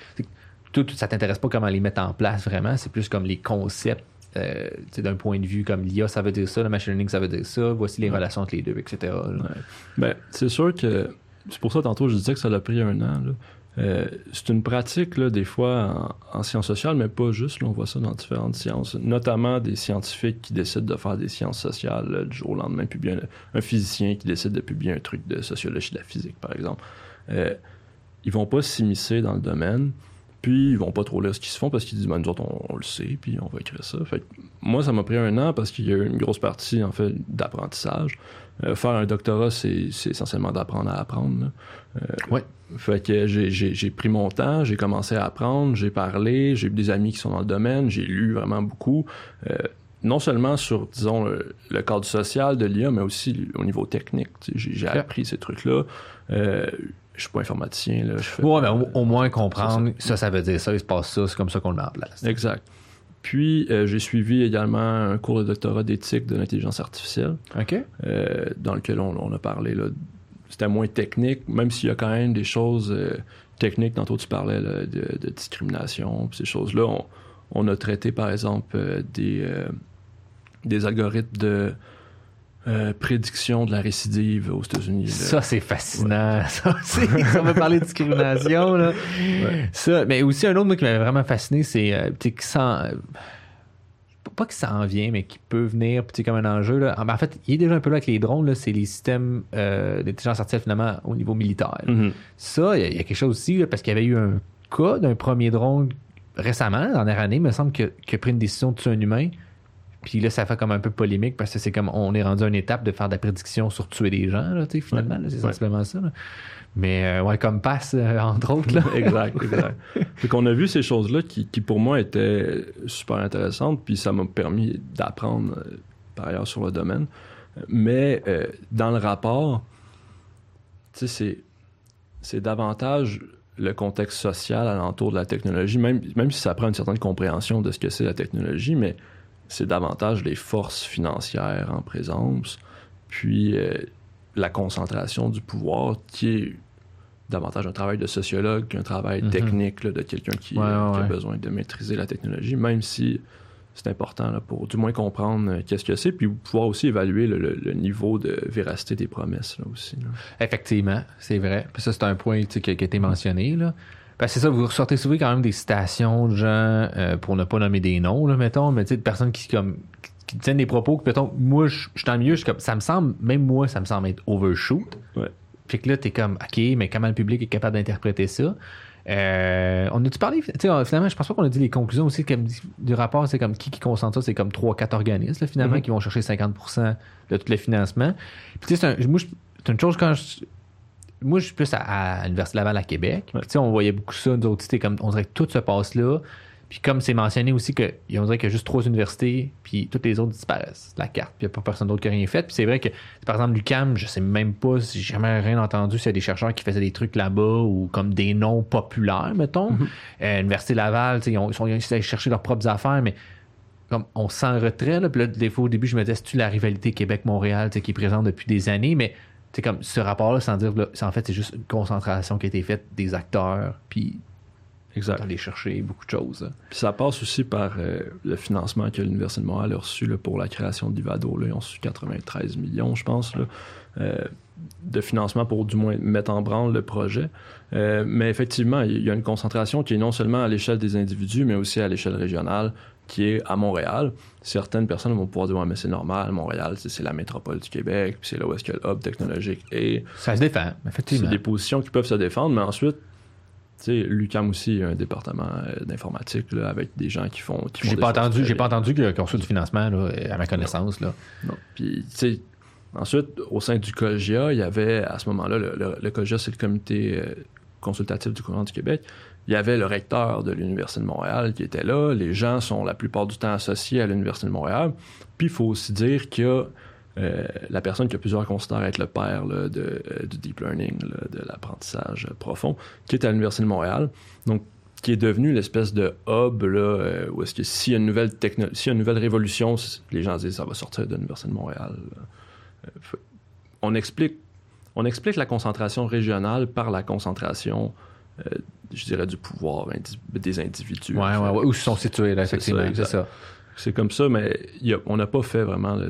Tout, tout, ça t'intéresse pas comment les mettre en place vraiment, c'est plus comme les concepts euh, d'un point de vue comme l'IA, ça veut dire ça, le machine learning, ça veut dire ça, voici les Ouais. relations entre les deux, etc. là. Ben, c'est sûr que c'est pour ça tantôt je disais que ça a pris un an. Euh, c'est une pratique là, des fois en, en sciences sociales, mais pas juste. là, on voit ça dans différentes sciences, notamment des scientifiques qui décident de faire des sciences sociales là, du jour au lendemain, publier un, un physicien qui décide de publier un truc de sociologie de la physique, par exemple. Euh, ils vont pas s'immiscer dans le domaine, puis ils vont pas trop lire ce qu'ils se font parce qu'ils disent, ben, nous autres, on, on le sait, puis on va écrire ça. Fait que moi, ça m'a pris un an parce qu'il y a eu une grosse partie, en fait, d'apprentissage. Euh, faire un doctorat, c'est c'est essentiellement d'apprendre à apprendre. Euh, Ouais. Fait que j'ai- j'ai j'ai pris mon temps, j'ai commencé à apprendre, j'ai parlé, j'ai eu des amis qui sont dans le domaine, j'ai lu vraiment beaucoup. Euh, non seulement sur, disons, le, le cadre social de l'IA, mais aussi au niveau technique. J'ai appris ces trucs-là. Euh, je suis pas informaticien. Là, je fais Ouais, pas- ben, au, au moins comprendre, ça, ça veut dire ça, il se passe ça, c'est comme ça qu'on le met en place. Exact. Puis, euh, j'ai suivi également un cours de doctorat d'éthique de l'intelligence artificielle. OK? euh, dans lequel on, on a parlé. là. C'était moins technique, même s'il y a quand même des choses euh, techniques. Tantôt, tu parlais là, de, de discrimination, ces choses-là. On, on a traité, par exemple, des, des algorithmes de euh, prédiction de la récidive aux États-Unis. Ça, c'est fascinant. [laughs] Ça, c'est- ça va parler de discrimination, là. Ça, mais aussi, un autre, moi, qui m'avait vraiment fasciné, c'est, euh, s'en- euh, pas que ça en vient, mais qui peut venir, comme un enjeu, là. En en fait, il est déjà un peu là avec les drones, là, c'est les systèmes euh, d'intelligence artificielle, finalement, au niveau militaire. Mhm. Ça, il y, a- il y a quelque chose aussi, là, parce qu'il y avait eu un cas d'un premier drone récemment, la dernière année, il me semble, que- qui a pris une décision de tuer un humain. Puis là, ça fait comme un peu polémique parce que c'est comme on est rendu à une étape de faire de la prédiction sur tuer des gens, là, finalement. c'est Ouais. sensiblement ça. là. Mais euh, ouais, comme passe, euh, entre autres. Là. [laughs] exact, exact. Fait qu'on a vu ces choses-là qui, qui, pour moi, étaient super intéressantes, puis ça m'a permis d'apprendre, euh, par ailleurs, sur le domaine. Mais dans le rapport, tu sais, c'est, c'est davantage le contexte social alentour de la technologie, même, même si ça prend une certaine compréhension de ce que c'est la technologie, mais c'est davantage les forces financières en présence, puis euh, la concentration du pouvoir qui est davantage un travail de sociologue qu'un travail Mhm. technique là, de quelqu'un qui, Ouais, euh, ouais, qui a ouais. besoin de maîtriser la technologie, même si c'est important là, pour du moins comprendre euh, qu'est-ce que c'est, puis pouvoir aussi évaluer le, le- le niveau de véracité des promesses là, aussi. là. Effectivement, c'est vrai. Puis ça, c'est un point qui a été mentionné. Là. Ben, c'est ça, vous ressortez souvent quand même des citations de gens, euh, pour ne pas nommer des noms, là, mettons, mais tu sais, de personnes qui, comme, qui tiennent des propos que, mettons, moi, je suis dans le milieu, comme, ça me semble, même moi, ça me semble être overshoot. Ouais. Puis que là, t'es comme, OK, mais comment le public est capable d'interpréter ça? Euh, on a-tu parlé, sais, finalement, je pense pas qu'on a dit les conclusions aussi comme, du rapport, c'est comme qui qui concentre ça, c'est comme 3-4 organismes, là, finalement, Mhm. qui vont chercher 50% de tous les financements. Puis tu sais, c'est un- moi, c'est une chose quand je, moi, je suis plus à, à l'Université Laval à Québec. Ouais. Puis, tu sais, on voyait beaucoup ça, nous autres, c'était comme, on dirait que tout se passe là. Puis comme c'est mentionné aussi que on dirait qu'il y a juste trois universités, puis toutes les autres disparaissent de la carte, puis il n'y a pas personne d'autre qui a rien fait. Puis c'est vrai que, par exemple, l'UCAM, je sais même pas si j'ai jamais rien entendu s'il y a des chercheurs qui faisaient des trucs là-bas ou comme des noms populaires, mettons. Euh, Université Laval, ils, ont, ils sont allés chercher leurs propres affaires, mais comme on se sent en retrait, là, puis là, des fois, au début, je me disais, c'est-tu la rivalité Québec-Montréal qui est présente depuis des années, mais c'est comme ce rapport-là, sans dire, là, c'est- en fait, c'est juste une concentration qui a été faite des acteurs, puis Exact. aller chercher beaucoup de choses. là. Puis ça passe aussi par euh, le financement que l'Université de Montréal a reçu là, pour la création d'Ivado. Là. Ils ont reçu 93 millions, je pense, là, euh, de financement pour du moins mettre en branle le projet. Euh, mais effectivement, il y a une concentration qui est non seulement à l'échelle des individus, mais aussi à l'échelle régionale, qui est à Montréal. Certaines personnes vont pouvoir dire Ouais, mais c'est normal, Montréal, c'est c'est la métropole du Québec, puis c'est là où est-ce que le hub technologique est. Ça se défend, C'est effectivement. des positions qui peuvent se défendre, mais ensuite, tu sais, l'UQAM aussi a un département euh, d'informatique avec des gens qui font. qui J'ai pas entendu, j'ai pas entendu qu'on reçoit du financement, là, à ma connaissance, là. Non. Puis, tu sais, ensuite, au sein du COGIA, il y avait à ce moment-là, le, le, le COGIA, c'est le comité euh, consultatif du gouvernement du Québec. Il y avait le recteur de l'Université de Montréal qui était là. Les gens sont la plupart du temps associés à l'Université de Montréal. Puis, il faut aussi dire qu'il y a la personne que plusieurs considèrent être le père de, euh, du deep learning, de l'apprentissage profond, qui est à l'Université de Montréal. Donc, qui est devenu l'espèce de hub là, euh, où est-ce que s'il y a une nouvelle une nouvelle révolution, les gens se disent ça va sortir de l'Université de Montréal. Euh, on explique on explique la concentration régionale par la concentration, je dirais, du pouvoir indi- des individus. Ouais, ouais, ouais. Où sont situés, là, effectivement. C'est ça. c'est comme ça, mais y a- on n'a pas fait vraiment. là,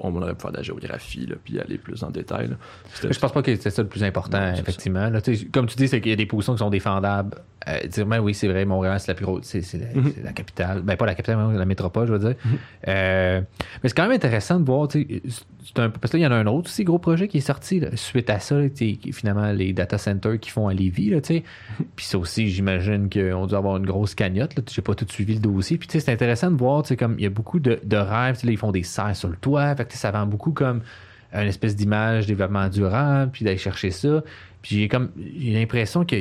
on, on aurait pu faire de la géographie, là, puis aller plus en détail. C'était- Je pense pas que c'est ça le plus important, Non, effectivement. Là, comme tu dis, c'est qu'il y a des positions qui sont défendables. Euh, dire, ben oui, c'est vrai, Montréal, c'est la plus grosse, c'est, c'est la, Mhm. la capitale. Ben, pas la capitale, mais la métropole, je veux dire. Euh, mais c'est quand même intéressant de voir, un parce que là, il y en a un autre aussi gros projet qui est sorti là, suite à ça, là, finalement, les data centers qui font à Lévis, là. [laughs] Puis ça aussi, j'imagine qu'on doit avoir une grosse cagnotte. J'ai pas tout suivi le dossier. Puis c'est intéressant de voir, tu sais, comme il y a beaucoup de, de rêves. Là, ils font des serres sur le toit. Fait que ça vend beaucoup comme une espèce d'image développement durable, puis d'aller chercher ça. Puis j'ai comme j'ai l'impression que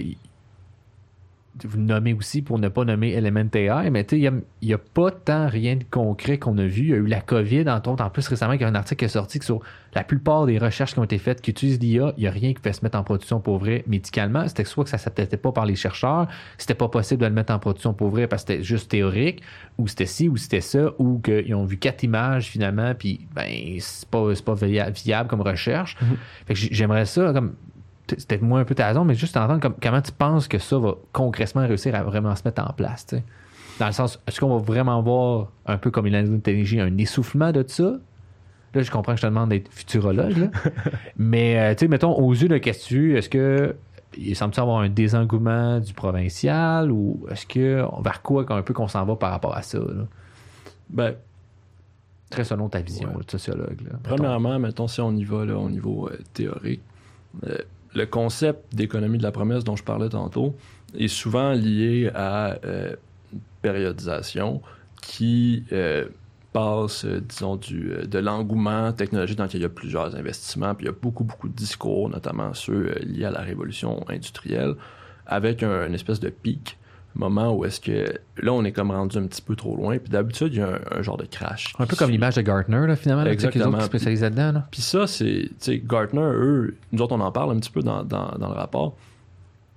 vous nommez aussi pour ne pas nommer Element AI, mais tu sais, il a- n'y a, pas tant rien de concret qu'on a vu. Il y a eu la COVID, entre autres. En plus, récemment, il y a un article qui est sorti que sur la plupart des recherches qui ont été faites qui utilisent l'IA, il n'y a rien qui fait se mettre en production pour vrai médicalement. C'était soit que ça ne s'adaptait pas par les chercheurs, c'était pas possible de le mettre en production pour vrai parce que c'était juste théorique, ou c'était ci, ou c'était ça, ou qu'ils ont vu quatre images finalement, puis ben, c'est pas, pas via- viable comme recherche. Fait que j'aimerais ça, comme peut-être moins un peu ta raison, mais juste entendre comme- comment tu penses que ça va concrètement réussir à vraiment se mettre en place. Dans le sens, est-ce qu'on va vraiment voir un peu comme il a dit un essoufflement de ça? Là, je comprends que je te demande d'être futurologue, là. [laughs] mais euh, tu sais, mettons, aux yeux de Castu, est-ce que il semble avoir un désengouement du provincial ou est-ce que vers quoi un peu qu'on s'en va par rapport à ça? là? Ben, Très selon ta vision Ouais. de sociologue. là, mettons. Premièrement, mettons, si on y va là, au niveau euh, théorique, euh, le concept d'économie de la promesse dont je parlais tantôt est souvent lié à euh, une périodisation qui euh, passe, euh, disons, euh, de l'engouement technologique dans lequel il y a plusieurs investissements, puis il y a beaucoup, beaucoup de discours, notamment ceux euh, liés à la révolution industrielle, avec un, une espèce de pic, moment où est-ce que là, on est comme rendu un petit peu trop loin, puis d'habitude, il y a un, un genre de crash. Un peu comme l'image de Gartner, là, finalement, là, sais, que les autres Exactement. qui spécialisent là-dedans. Là. Puis ça, c'est, tu sais, Gartner, eux, nous autres, on en parle un petit peu dans, dans, dans le rapport.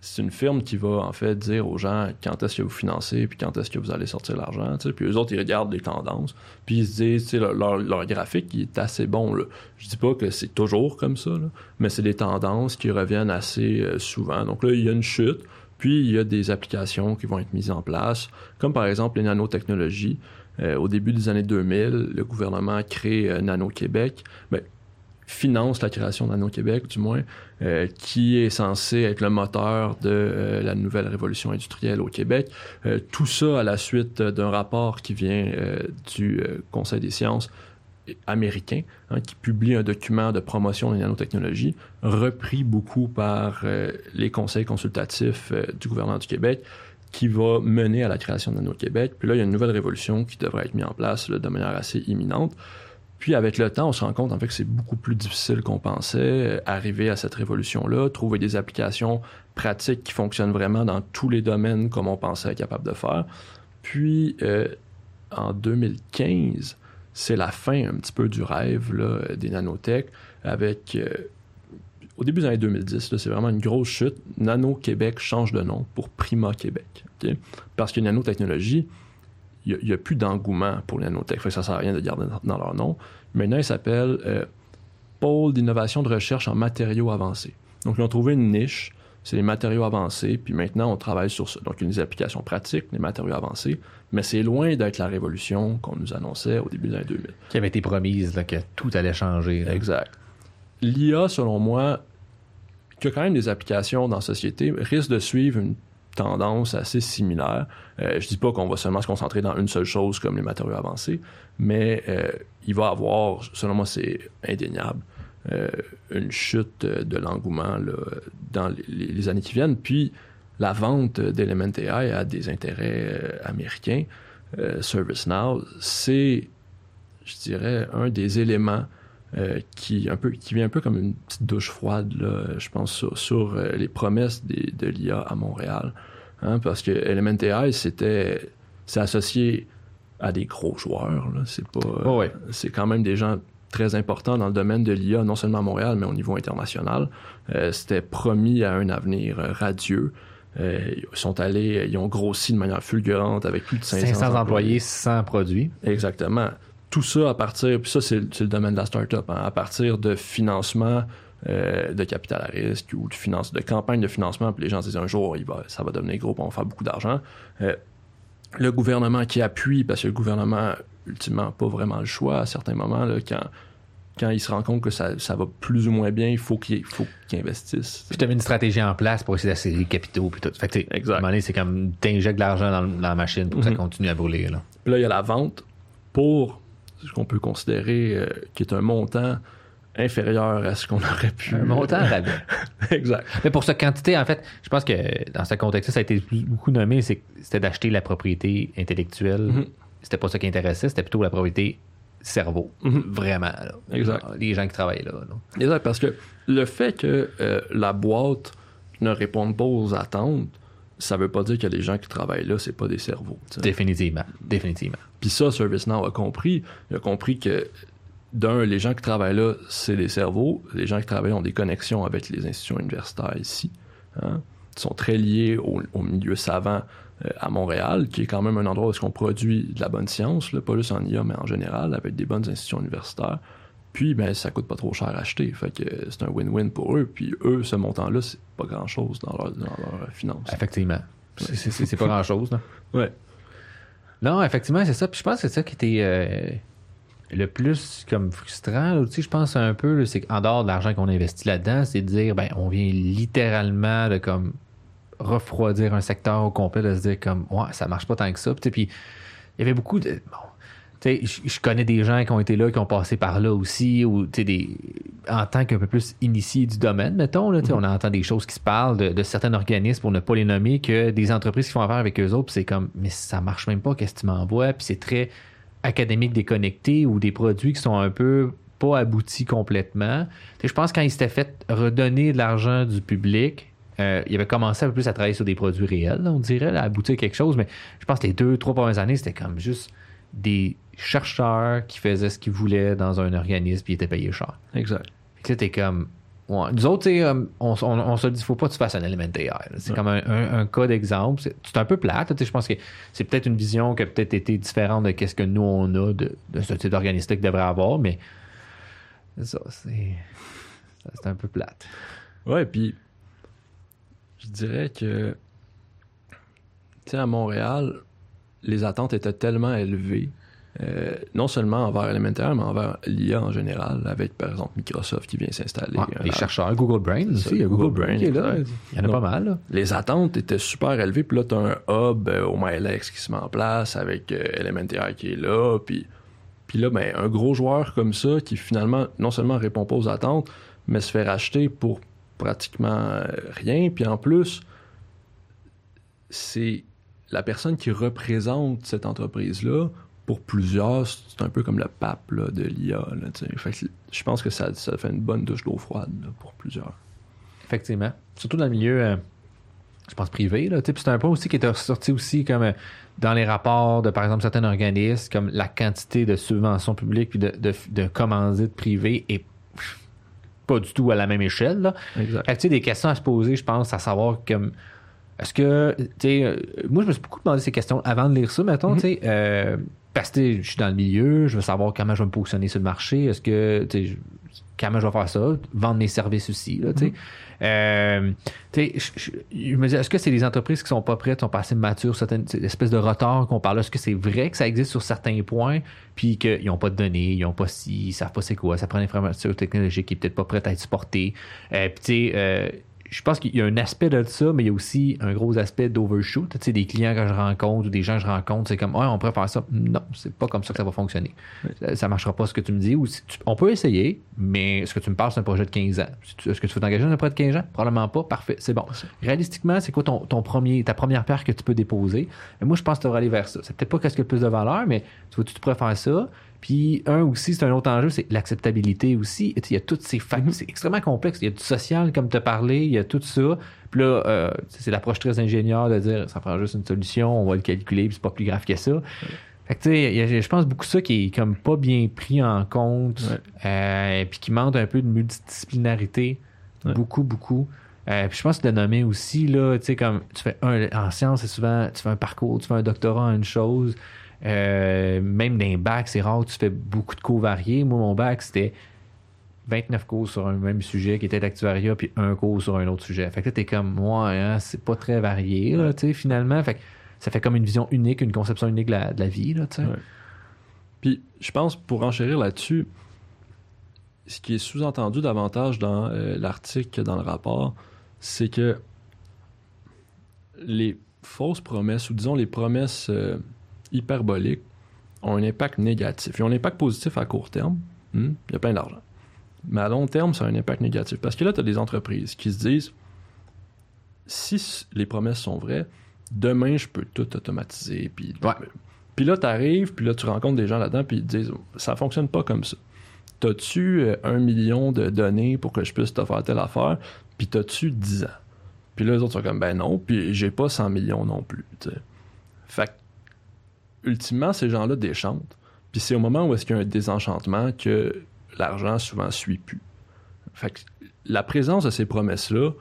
C'est une firme qui va, en fait, dire aux gens quand est-ce que vous financez, puis quand est-ce que vous allez sortir l'argent. Puis eux autres, ils regardent les tendances, puis ils se disent, tu sais, leur, leur, leur graphique, il est assez bon, là. Je dis pas que c'est toujours comme ça, là, mais c'est des tendances qui reviennent assez euh, souvent. Donc là, il y a une chute, puis il y a des applications qui vont être mises en place, comme par exemple les nanotechnologies. Euh, au début des années 2000, le gouvernement crée euh, Nano Québec. Ben, finance la création de Nano Québec, du moins, euh, qui est censé être le moteur de euh, la nouvelle révolution industrielle au Québec. Euh, tout ça à la suite euh, d'un rapport qui vient du Conseil des sciences américain, hein, qui publie un document de promotion des nanotechnologies, repris beaucoup par euh, les conseils consultatifs euh, du gouvernement du Québec, qui va mener à la création de Nano-Québec. Puis là, il y a une nouvelle révolution qui devrait être mise en place de manière assez imminente. Puis avec le temps, on se rend compte en fait que c'est beaucoup plus difficile qu'on pensait, euh, arriver à cette révolution-là, trouver des applications pratiques qui fonctionnent vraiment dans tous les domaines comme on pensait être capable de faire. Puis en 2015, c'est la fin un petit peu du rêve des nanotech avec euh, au début des années 2010, là, c'est vraiment une grosse chute. Nano Québec change de nom pour Prima Québec. Parce que nanotechnologie, il n'y a, plus d'engouement pour les nanotech. Ça ne sert à rien de garder dans, dans leur nom. Maintenant, ils s'appellent euh, Pôle d'innovation de recherche en matériaux avancés. Donc, ils ont trouvé une niche, c'est les matériaux avancés, puis maintenant, on travaille sur ça. Donc, il y a des applications pratiques, les matériaux avancés, mais c'est loin d'être la révolution qu'on nous annonçait au début des années 2000. Qui avait été promise, là, que tout allait changer. là. Exact. L'IA, selon moi, qui a quand même des applications dans la société, risque de suivre une tendance assez similaire. Euh, je dis pas qu'on va seulement se concentrer dans une seule chose comme les matériaux avancés, mais euh, il va avoir, selon moi, c'est indéniable, euh, une chute euh, de l'engouement dans les, années qui viennent. Puis la vente d'Element AI à des intérêts euh, américains, euh, ServiceNow, c'est, je dirais, un des éléments euh, qui, un peu, qui vient un peu comme une petite douche froide, là, je pense, sur, sur, les promesses des- de l'IA à Montréal. Hein, parce que Element AI, c'était, c'est associé à des gros joueurs. C'est pas, Oh ouais. c'est quand même des gens très importants dans le domaine de l'IA, non seulement à Montréal, mais au niveau international. Euh, c'était promis à un avenir euh, radieux. Euh, ils sont allés, ils ont grossi de manière fulgurante avec plus de 500, 500 employés, 100 produits. Exactement. Tout ça à partir, puis ça c'est le domaine de la startup, hein, à partir de financement euh, de capital à risque ou de finance, de campagne de financement, puis les gens se disent un jour il va, ça va devenir gros, puis on va faire beaucoup d'argent. Euh, le gouvernement qui appuie, parce que le gouvernement ultimement pas vraiment le choix à certains moments, là, quand, quand il se rend compte que ça, ça va plus ou moins bien, il faut qu'il faut qu'il investisse. Puis tu mis une stratégie en place pour essayer d'assurer les capitaux puis tout. Fait que, Exact. À un moment donné, c'est comme t'injectes de l'argent dans, dans la machine pour que ça Mhm. continue à brûler. Là. Puis là, il y a la vente pour ce qu'on peut considérer euh, qui est un montant inférieur à ce qu'on aurait pu. Un montant rabais. [laughs] exact. Mais pour cette quantité, en fait, je pense que dans ce contexte-là, ça a été beaucoup nommé, c'était d'acheter la propriété intellectuelle. Mhm. C'était pas ça qui intéressait, c'était plutôt la propriété cerveau. Mhm. Vraiment. là. Exact. Les gens qui travaillent là. là. Exact, parce que le fait que euh, la boîte ne réponde pas aux attentes, ça veut pas dire que les gens qui travaillent là, c'est pas des cerveaux. Définitivement. Définitivement. Puis ça, ServiceNow a compris. Il a compris que, d'un, les gens qui travaillent là, c'est des cerveaux. Les gens qui travaillent ont des connexions avec les institutions universitaires ici. hein. Ils sont très liés au, au milieu savant à Montréal, qui est quand même un endroit où on produit de la bonne science, là, pas juste en IA, mais en général, avec des bonnes institutions universitaires. Puis, ben, ça coûte pas trop cher à acheter. Fait que euh, c'est un win-win pour eux. Puis, eux, ce montant-là, c'est pas grand-chose dans leur, dans leur finance. Effectivement. C'est- pas grand-chose. là. [laughs] Ouais. Non, effectivement, c'est ça. Puis je pense que c'est ça qui était euh, le plus comme frustrant. là, tu sais, je pense un peu, c'est qu'en dehors de l'argent qu'on investit là-dedans, c'est de dire, ben, on vient littéralement de comme refroidir un secteur au complet, de se dire comme, ouais, ça marche pas tant que ça. Puis, il y avait beaucoup de. Bon, je- connais des gens qui ont été là, qui ont passé par là aussi, ou des, en tant qu'un peu plus initié du domaine, mettons, là, sais, on entend des choses qui se parlent de, de certains organismes, pour ne pas les nommer, que des entreprises qui font affaire avec eux autres, puis c'est comme, mais ça marche même pas, qu'est-ce que tu m'envoies, puis c'est très académique déconnecté, ou des produits qui sont un peu pas aboutis complètement. Je pense quand il s'était fait redonner de l'argent du public, euh, il avait commencé un peu plus à travailler sur des produits réels, là, on dirait, là, à aboutir à quelque chose, mais je pense que les deux, trois premières années, c'était comme juste des chercheurs qui faisaient ce qu'ils voulaient dans un organisme puis ils étaient payés cher. Exact. Fait que là, comme. Ouais. Nous autres, euh, on, on, on se dit, faut pas que tu fasses un là. C'est Ouais. comme un, un- un cas d'exemple. C'est un peu plate. Je pense que c'est peut-être une vision qui a peut-être été différente de ce que nous, on a de, de ce type d'organisme qu'il devrait avoir, mais ça, c'est c'est un peu plate. Ouais, puis je dirais que, tu sais, à Montréal, les attentes étaient tellement élevées, euh, non seulement envers Elemental, mais envers l'IA en général, avec par exemple Microsoft qui vient s'installer. Ouais, un les chercheurs, Google Brain aussi, il y a Google, Google Brain qui est là. Il y en a Donc, pas mal. Là. Les attentes étaient super élevées, puis là, tu as un hub euh, au MyLex qui se met en place avec euh, Elemental qui est là, puis, puis là, ben, un gros joueur comme ça qui finalement, non seulement répond pas aux attentes, mais se fait racheter pour pratiquement euh, rien, puis en plus, c'est la personne qui représente cette entreprise-là. Pour plusieurs, c'est un peu comme le pape de l'IA. Je pense que ça, ça fait une bonne douche d'eau froide pour plusieurs. Effectivement. Surtout dans le milieu, euh, je pense, privé. C'est un point aussi qui est ressorti aussi comme euh, dans les rapports de, par exemple, certains organismes, comme la quantité de subventions publiques puis de, de, de commandites privées est pas du tout à la même échelle. Là. Exact. Fait que, des questions à se poser, je pense, à savoir comme est-ce que tu sais euh, moi je me suis beaucoup demandé ces questions avant de lire ça, mettons, tu sais, euh, parce que je suis dans le milieu, je veux savoir comment je vais me positionner sur le marché, est-ce que tu sais, je- comment je vais faire ça, vendre mes services aussi, là, tu sais. Tu sais, je, me dis, est-ce que c'est les entreprises qui sont pas prêtes, sont pas assez matures, certaines espèces de retard qu'on parle est-ce que c'est vrai que ça existe sur certains points, puis qu'ils n'ont pas de données, ils n'ont pas si, ils savent pas c'est quoi, ça prend une infrastructure technologique qui est peut-être pas prête à être supportée. Euh, puis tu sais, euh, je pense qu'il y a un aspect de ça, mais il y a aussi un gros aspect d'overshoot. Tu sais, des clients que je rencontre ou des gens que je rencontre, c'est comme, ouais, on pourrait faire ça. Non, c'est pas comme ça que ça va fonctionner. Ça, ça marchera pas ce que tu me dis. Ou si tu- on peut essayer, mais ce que tu me parles, c'est un projet de 15 ans? Est-ce que tu veux t'engager dans un projet de 15 ans? Probablement pas. Parfait, c'est bon. Réalistiquement, c'est quoi ton, ton premier, ta première pierre que tu peux déposer? Mais moi, je pense que tu devrais aller vers ça. C'est peut-être pas qu'est-ce qui a le plus de valeur, mais tu vois, tu pourrais faire ça. Puis, un aussi, c'est un autre enjeu, c'est l'acceptabilité aussi. Il y a toutes ces facteurs. C'est extrêmement complexe. Il y a du social, comme tu as parlé, il y a tout ça. Puis là, euh, c'est l'approche très ingénieure de dire ça prend juste une solution, on va le calculer, puis c'est pas plus grave que ça. Fait que tu sais, il y a- je pense beaucoup ça qui est comme pas bien pris en compte, euh, puis qui manque un peu de multidisciplinarité, Ouais. beaucoup, beaucoup. Euh, puis je pense que de nommer aussi, là, tu sais, comme tu fais un, en sciences, c'est souvent, tu fais un parcours, tu fais un doctorat en une chose. Euh, même dans les bacs, c'est rare que tu fais beaucoup de cours variés. Moi, mon bac, c'était 29 cours sur un même sujet qui était l'actuariat, puis un cours sur un autre sujet. Fait que là, t'es comme, moi, hein, c'est pas très varié, là, tu sais, finalement. Fait que ça fait comme une vision unique, une conception unique de la, de la vie, là, tu sais. Ouais. Puis je pense, pour enchérir là-dessus, ce qui est sous-entendu davantage dans euh, l'article que dans le rapport, c'est que les fausses promesses, ou disons les promesses euh, hyperboliques, ont un impact négatif. Ils ont un impact positif à court terme. Hmm, Il y a plein d'argent. Mais à long terme, ça a un impact négatif. Parce que là, tu as des entreprises qui se disent si les promesses sont vraies, demain, je peux tout automatiser. Puis, Ouais. puis là, tu arrives, puis là, tu rencontres des gens là-dedans, puis ils te disent ça fonctionne pas comme ça. T'as-tu euh, un million de données pour que je puisse te faire telle affaire, puis t'as-tu 10 ans? Puis là, les autres sont comme ben non, puis j'ai pas 100 millions non plus. tu sais. Fait que, ultimement, ces gens-là déchantent. Puis c'est au moment où est-ce qu'il y a un désenchantement que l'argent souvent suit plus. Fait que la présence de ces promesses-là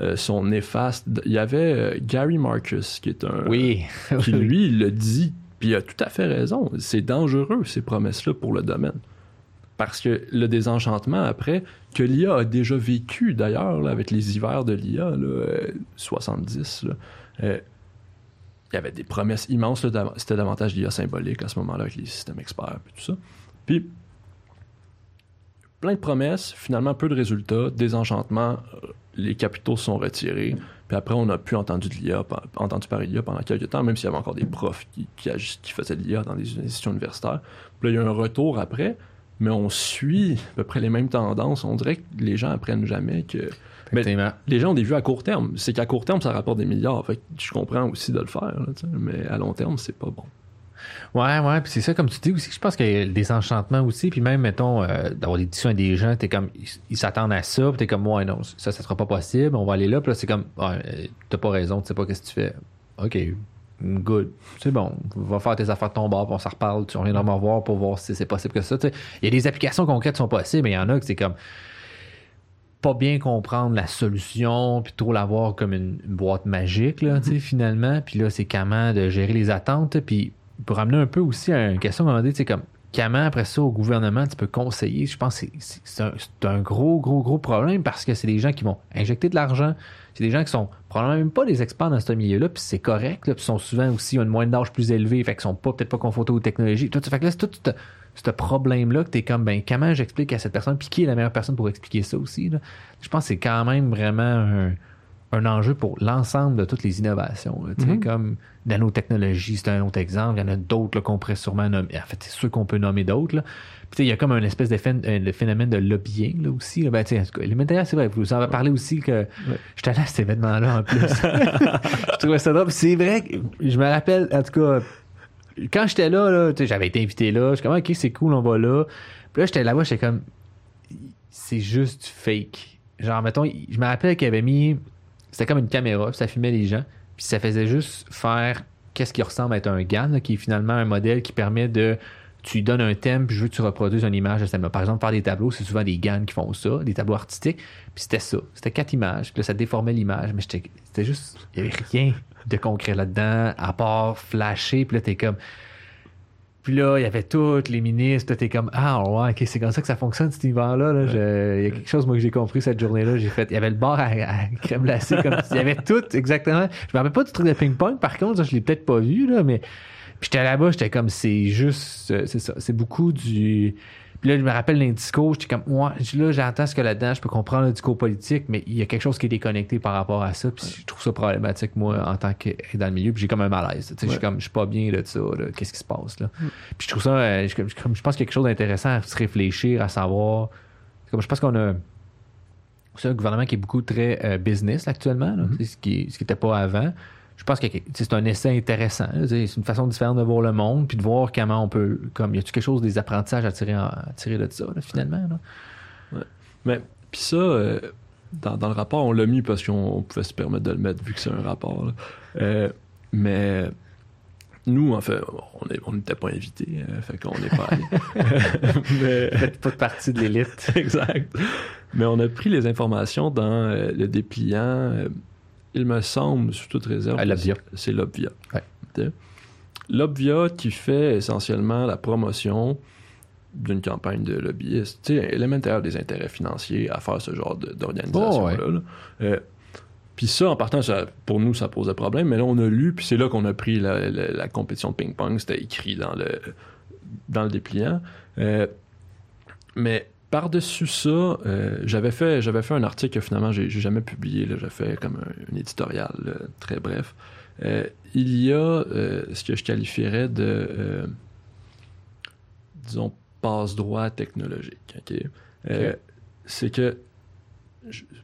euh, sont néfastes. Il y avait euh, Gary Marcus, qui est un. Oui. qui [laughs] lui, il le dit, puis il a tout à fait raison. C'est dangereux, ces promesses-là, pour le domaine. Parce que le désenchantement, après, que l'IA a déjà vécu, d'ailleurs, avec les hivers de l'IA, là, euh, 70, là, euh, il y avait des promesses immenses. C'était davantage l'IA symbolique à ce moment-là, avec les systèmes experts, puis tout ça. Puis, plein de promesses, finalement peu de résultats, désenchantement, euh, les capitaux sont retirés, puis après on n'a plus entendu de entendu parler de l'IA pendant quelques temps, même s'il y avait encore des profs qui, qui, qui faisaient de l'IA dans des institutions universitaires. Puis là, il y a un retour après, mais on suit à peu près les mêmes tendances. On dirait que les gens apprennent jamais que... Mais les gens ont des vues à court terme. C'est qu'à court terme, ça rapporte des milliards. Fait que je comprends aussi de le faire, là, mais à long terme, c'est pas bon. Ouais, ouais, puis c'est ça, comme tu dis aussi, je pense qu'il y a des enchantements aussi, puis même, mettons, euh, d'avoir des discussions avec des gens, t'es comme, ils s'attendent à ça, puis t'es comme, ouais, non, ça, ça sera pas possible, on va aller là, puis là, c'est comme, ouais, euh, t'as pas raison, tu sais pas qu'est-ce que tu fais. OK, good, c'est bon, va faire tes affaires de ton bord, puis on s'en reparle, tu reviendras me revoir pour voir si c'est possible que ça, tu sais. Il y a des applications concrètes qui sont possibles, mais il y en a que c'est comme, pas bien comprendre la solution, puis trop l'avoir comme une, une boîte magique, là, sais, finalement. Puis là, c'est comment de gérer les attentes. Puis pour amener un peu aussi à une question, à un moment donné, tu sais, comme comment après ça au gouvernement tu peux conseiller, je pense que c'est- un, gros, gros, gros problème parce que c'est des gens qui vont injecter de l'argent. C'est des gens qui sont probablement même pas des experts dans ce milieu-là, puis c'est correct, là, puis sont souvent aussi ont une moyenne d'âge plus élevée, fait qu'ils sont pas peut-être pas confrontés aux technologies. Tout, fait que là, c'est tout ce problème-là que t'es comme, ben, comment j'explique à cette personne, puis qui est la meilleure personne pour expliquer ça aussi, là? Je pense que c'est quand même vraiment un, un enjeu pour l'ensemble de toutes les innovations. là. Tu Mhm. Comme nanotechnologie, c'est un autre exemple. Il y en a d'autres qu'on pourrait sûrement nommer. En fait, c'est sûr qu'on peut nommer d'autres. Puis, tu il y a comme un espèce de euh, le phénomème de lobbying là, aussi. là. Ben, tu sais, en tout cas, les matériels, c'est vrai. Vous en avez parlé aussi que j'étais allé à cet événement-là en plus. [laughs] je trouvais ça drôle. C'est vrai que je me rappelle, en tout cas, quand j'étais là, là j'avais été invité là. Je suis comme, ok, c'est cool, on va là. Puis là, j'étais là-bas, j'étais comme, c'est juste fake. Genre, mettons, je me rappelle qu'il avait mis, c'était comme une caméra, ça filmait les gens, puis ça faisait juste faire qu'est-ce qui ressemble à être un GAN, qui est finalement un modèle qui permet de, tu donnes un thème, puis je veux que tu reproduises une image de cette Par exemple, faire des tableaux, c'est souvent des GAN qui font ça, des tableaux artistiques, puis c'était ça. C'était quatre images, puis là, ça déformait l'image, mais c'était juste, il y avait rien de concret là-dedans, à part flasher, puis là, t'es comme, puis là, il y avait tous les ministres. Là, t'es comme, ah, ouais, ok, c'est comme ça que ça fonctionne, cet hiver-là. Là. Il y a quelque chose, moi, que j'ai compris cette journée-là. J'ai fait, il y avait le bar à, crème glacée, comme il y avait tout, exactement. Je me rappelle pas du truc de ping-pong, par contre, je l'ai peut-être pas vu, là, mais. Puis j'étais là-bas, j'étais comme, c'est juste, euh, c'est ça, c'est beaucoup du. Puis là, je me rappelle discours, j'étais comme, ouais, là, j'entends ce que là-dedans, je peux comprendre le discours politique, mais il y a quelque chose qui est déconnecté par rapport à ça, puis je trouve ça problématique, moi, en tant que dans le milieu, puis j'ai comme un malaise, tu sais, je suis comme, je suis pas bien de ça, qu'est-ce qui se passe, là? Puis je trouve ça, euh, je, je- comme- je pense qu'il y a quelque chose d'intéressant à se réfléchir, à savoir, comme je pense qu'on a, c'est un gouvernement qui est beaucoup très euh, business actuellement, là, C'est ce qui ce qui était pas avant. Je pense que c'est un essai intéressant. C'est une façon différente de voir le monde, puis de voir comment on peut, comme y a-tu quelque chose des apprentissages à tirer, en- à tirer de ça là, finalement. là? Mais puis ça, euh, dans, dans le rapport, on l'a mis parce qu'on pouvait se permettre de le mettre vu que c'est un rapport. Euh, mais nous, en fait, on n'était pas invités, euh, fait qu'on n'est pas allés. [laughs] mais, Faites pas partie de l'élite. [laughs] exact. Mais on a pris les informations dans euh, le dépliant. Il me semble, sous toute réserve, c'est l'Obvia. Ouais. L'Obvia qui fait essentiellement la promotion d'une campagne de lobbyistes. Tu sais, élémentaire des intérêts financiers à faire ce genre d'organisation-là. Oh, ouais. Euh, puis ça, en partant, ça- pour nous, ça posait problème. Mais là, on a lu, puis c'est là qu'on a pris la, la- la compétition de ping-pong. C'était écrit dans le dans le dépliant. Euh, mais par-dessus ça, euh, j'avais fait, j'avais fait un article que finalement j'ai jamais publié. J'ai fait comme un, un éditorial là, très bref. Euh, il y a euh, ce que je qualifierais de, euh, disons, passe-droit technologique. Euh. C'est que,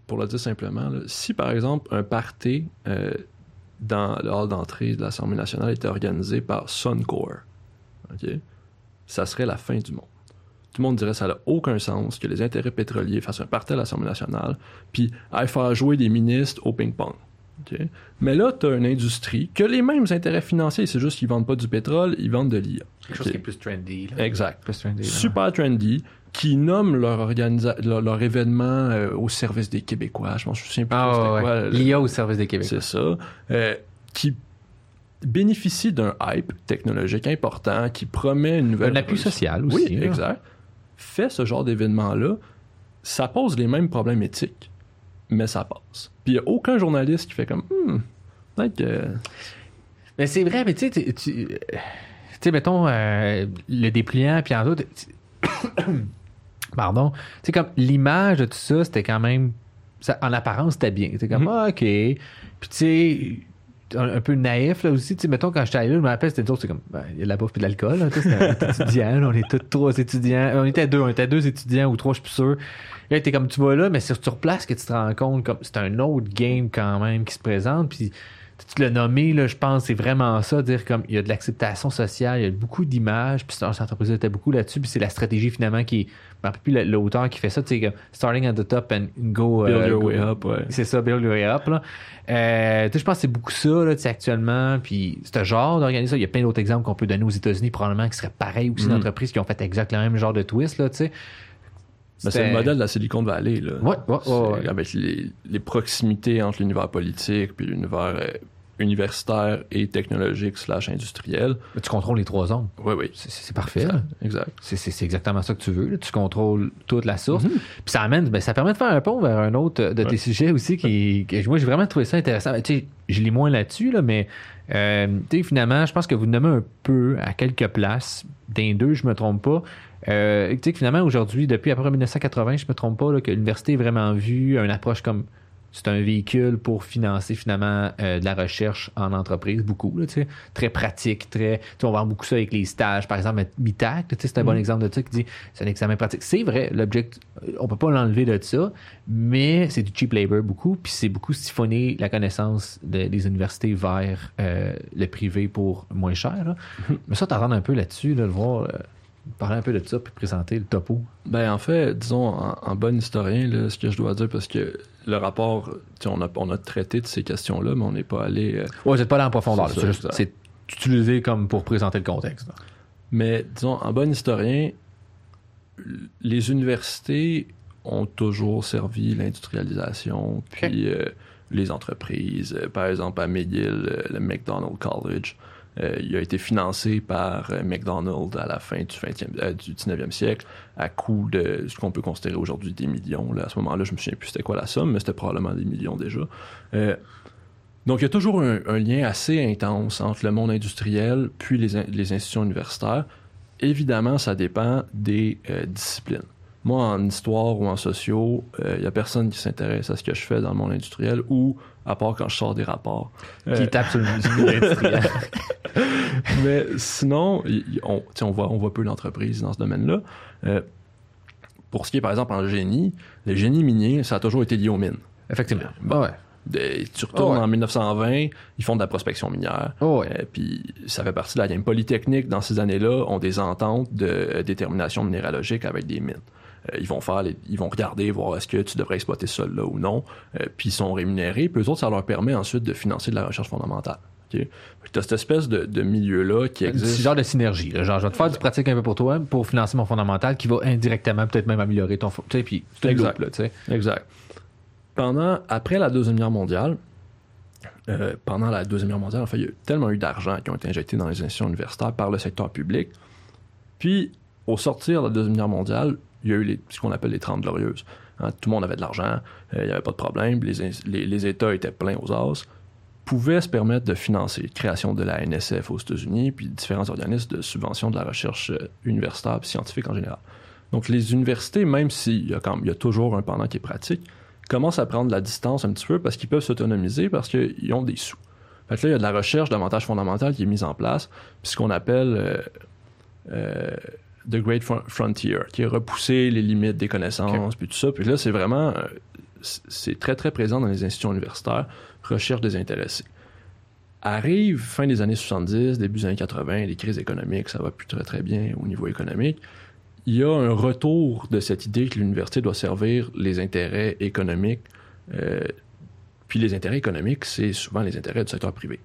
pour le dire simplement, là, si par exemple un party euh, dans le hall d'entrée de l'Assemblée nationale était organisé par Suncor, ça serait la fin du monde. Tout le monde dirait que ça n'a aucun sens que les intérêts pétroliers fassent un parti à l'Assemblée nationale, puis aillent faire jouer des ministres au ping-pong. Mais là, tu as une industrie qui a les mêmes intérêts financiers, c'est juste qu'ils vendent pas du pétrole, ils vendent de l'IA. Quelque chose qui est plus trendy. là. Exact. Plus trendy. là. Super trendy, qui nomment leur, organisa- leur, leur événement euh, au service des Québécois. Je m'en souviens plus Ah, c'était ouais, quoi. ouais. le- L'IA au service des Québécois. c'est ça. Euh, qui bénéficie d'un hype technologique important, qui promet une nouvelle. Un appui social aussi. Oui, là. exact. Fait ce genre d'événement-là, ça pose les mêmes problèmes éthiques, mais ça passe. Puis il n'y a aucun journaliste qui fait comme. Hmm, peut-être que. Mais c'est vrai, mais tu sais, tu sais, mettons, euh, le dépliant, puis en d'autres. [coughs] Pardon. Tu sais, comme l'image de tout ça, c'était quand même. ça- en apparence, c'était bien. C'était comme, Mhm. ah, OK. Puis tu sais. Un, un peu naïf là aussi, tu sais, mettons quand j'étais allé là, je me rappelle, c'était d'autres, c'est comme, ben, il y a de la bouffe et de l'alcool, sais, c'était- [laughs] on était étudiants, là, on est tous trois étudiants, on était deux, on était deux étudiants ou trois, je suis plus sûr. Là, t'es comme, tu vas là, mais c'est sur place que tu te rends compte, comme, c'est un autre game quand même qui se présente, puis tu l'as nommé, là, je pense, c'est vraiment ça, dire comme il y a de l'acceptation sociale, il y a beaucoup d'images, puis cette entreprise était beaucoup là-dessus, puis c'est la stratégie finalement qui. Je rappelle plus l'auteur qui fait ça, tu sais, comme starting at the top and go. Build euh, your go- way up, ouais. C'est ça, build your way up, là. Euh, tu sais, je pense que c'est beaucoup ça, là, tu sais, actuellement, puis ce genre d'organisation, il y a plein d'autres exemples qu'on peut donner aux États-Unis, probablement, qui seraient pareils aussi Mm. d'entreprises qui ont fait exactement le même genre de twist, là, tu sais. Ben, c'est le modèle de la Silicon Valley. Là. Ouais, ouais, C'est ouais, ouais. Avec les, les proximités entre l'univers politique puis l'univers euh, universitaire et technologique slash industriel. Mais Tu contrôles les trois zones. Oui, oui. C'est- parfait. Exact. C'est- exactement ça que tu veux. là. Tu contrôles toute la source. Mhm. Puis ça amène, ben, ça permet de faire un pont vers un autre de tes Ouais. sujets aussi qui, que moi j'ai vraiment trouvé ça intéressant. Ben, tu sais, je lis moins là-dessus, là, mais euh, finalement, je pense que vous nommez un peu à quelques places, d'un deux, je me trompe pas. Euh, tu sais que finalement aujourd'hui, depuis après 1980, je me trompe pas, là, que l'université est vraiment vue, une approche comme c'est un véhicule pour financer finalement euh, de la recherche en entreprise, beaucoup, là, très pratique, très, on voit beaucoup ça avec les stages, par exemple, MITAC, c'est un bon Mhm. exemple de ça qui dit c'est un examen pratique. C'est vrai, l'objectif, on peut pas l'enlever de ça, mais c'est du cheap labor beaucoup, puis c'est beaucoup siphonner la connaissance de- des universités vers euh, le privé pour moins cher. là. Mais ça, t'entends un peu là-dessus, là, le voir, euh, parler un peu de ça, puis présenter le topo? Ben, en fait, disons, en, en bon historien, là, ce que je dois dire, parce que le rapport, on a, on a traité de ces questions-là, mais on n'est pas allé. euh, Ouais, vous pas là en profondeur, C'est utilisé comme pour présenter le contexte. là. Mais disons, en bon historien, les universités ont toujours servi l'industrialisation, puis euh, les entreprises. Euh, par exemple, à McGill, euh, le McDonald College, euh, il a été financé par euh, McDonald's à la fin du, 20e, euh, du 19e siècle, à coût de ce qu'on peut considérer aujourd'hui des millions. Là, à ce moment-là, je me souviens plus c'était quoi la somme, mais c'était probablement des millions déjà. Euh, donc, il y a toujours un, lien assez intense entre le monde industriel puis les, les institutions universitaires. Évidemment, ça dépend des euh, disciplines. Moi, en histoire ou en sociaux, euh, il n'y a personne qui s'intéresse à ce que je fais dans le monde industriel ou à part quand je sors des rapports. Qui Euh, tape sur le [laughs] mais sinon, on, on, voit, on voit peu d'entreprises dans ce domaine-là. Euh, pour ce qui est, par exemple, en génie, le génie minier, ça a toujours été lié aux mines. Effectivement. Bon. Ouais. De- tu retournes Oh ouais. en 1920, ils font de la prospection minière. Oh, ouais. Euh, puis ça fait partie de la game. Polytechnique, dans ces années-là, ont des ententes de euh, détermination minéralogique avec des mines. Ils vont faire, les- ils vont regarder, voir est-ce que tu devrais exploiter ce sol-là ou non. Euh, puis ils sont rémunérés. Puis eux autres, ça leur permet ensuite de financer de la recherche fondamentale. Tu as cette espèce de, de milieu-là qui C'est existe. ce genre de synergie. là. Genre, je vais te faire du pratique un peu pour toi, pour financer mon fondamental, qui va indirectement peut-être même améliorer ton. Tu sais, puis c'est une Exact. là. Exact. Pendant, après la Deuxième Guerre mondiale, euh, pendant la Deuxième Guerre mondiale, en fait, il y a tellement eu d'argent qui ont été injectés dans les institutions universitaires par le secteur public. Puis, au sortir de la Deuxième Guerre mondiale, il y a eu ce qu'on appelle les Trente Glorieuses. Hein, tout le monde avait de l'argent, euh, il n'y avait pas de problème, les, États étaient pleins aux as. pouvaient se permettre de financer la création de la NSF aux États-Unis, puis différents organismes de subvention de la recherche euh, universitaire et scientifique en général. Donc, les universités, même s'il y, a quand même- y a toujours un pendant qui est pratique, commencent à prendre la distance un petit peu parce qu'ils peuvent s'autonomiser parce qu'ils ont des sous. Fait que là, il y a de la recherche davantage fondamentale qui est mise en place, puis ce qu'on appelle euh, The Great Fron- Frontier, qui est repousser les limites des connaissances, puis tout ça. Puis là, c'est vraiment, euh, c'est très, très présent dans les institutions universitaires, recherche désintéressée. Arrive fin des années 70, début des années 80, les crises économiques, ça va plus très, très bien au niveau économique. Il y a un retour de cette idée que l'université doit servir les intérêts économiques. euh, puis les intérêts économiques, c'est souvent les intérêts du secteur privé.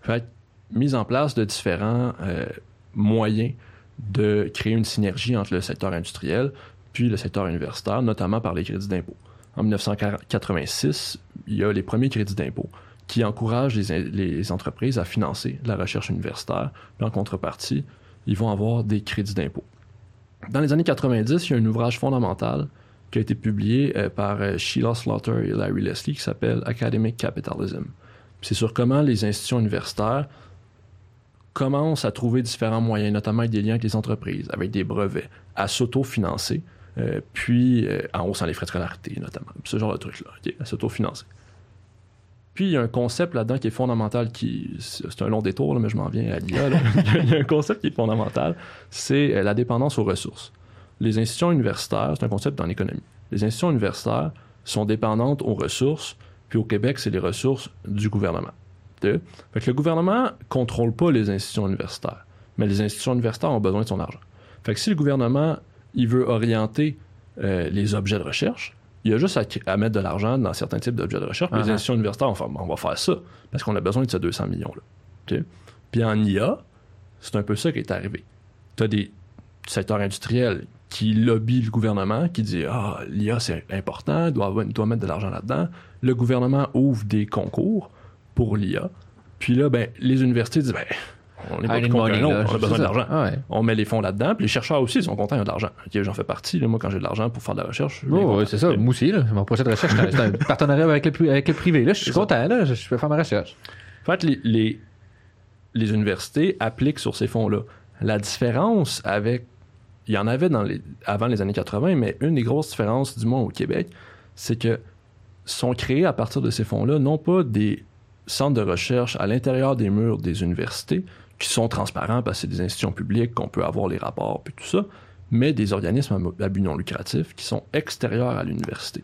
Fait mise en place de différents euh, moyens de créer une synergie entre le secteur industriel puis le secteur universitaire, notamment par les crédits d'impôt. En 1986, il y a les premiers crédits d'impôt qui encouragent les, entreprises à financer la recherche universitaire. Puis en contrepartie, ils vont avoir des crédits d'impôt. Dans les années 90, il y a un ouvrage fondamental qui a été publié euh, par euh, Sheila Slaughter et Larry Leslie qui s'appelle Academic Capitalism. C'est sur comment les institutions universitaires commencent à trouver différents moyens, notamment avec des liens avec les entreprises, avec des brevets, à s'autofinancer, euh, puis euh, en haussant les frais de scolarité, notamment. Ce genre de trucs-là, ok, à s'autofinancer. Puis il y a un concept là-dedans qui est fondamental, qui c'est un long détour, là, mais je m'en viens à l'IA. [laughs] il y a un concept qui est fondamental, c'est euh, la dépendance aux ressources. Les institutions universitaires, c'est un concept dans l'économie. Les institutions universitaires sont dépendantes aux ressources, puis au Québec, c'est les ressources du gouvernement. Fait que le gouvernement contrôle pas les institutions universitaires, mais les institutions universitaires ont besoin de son argent. Fait que si le gouvernement il veut orienter euh, les objets de recherche, il y a juste à, à mettre de l'argent dans certains types d'objets de recherche. Les institutions universitaires vont faire, on va faire ça parce qu'on a besoin de ces 200 millions-là. Puis en IA, c'est un peu ça qui est arrivé. Tu as des secteurs industriels qui lobbyent le gouvernement, qui dit Ah, l'IA c'est important, doit, doit mettre de l'argent là-dedans. Le gouvernement ouvre des concours pour l'IA. Puis là, ben, les universités disent ben, on n'est pas plus là, on a besoin l'argent. Ah ouais. On met les fonds là-dedans, puis les chercheurs aussi ils sont contents, ils ont de l'argent. J'en fais partie. là. moi, quand j'ai de l'argent pour faire de la recherche, Oh, ouais, c'est ça. Moi aussi, là, mon projet de recherche, c'est un, partenariat avec le, pri- avec le privé. Là, je suis content, là, je, je peux faire ma recherche. En fait, les, les, les universités appliquent sur ces fonds-là. La différence avec. Il y en avait dans les, avant les années 80, mais une des grosses différences, du moins au Québec, c'est que sont créés à partir de ces fonds-là, non pas des centres de recherche à l'intérieur des murs des universités, qui sont transparents parce que c'est des institutions publiques, qu'on peut avoir les rapports, puis tout ça, mais des organismes à but non lucratif qui sont extérieurs à l'université.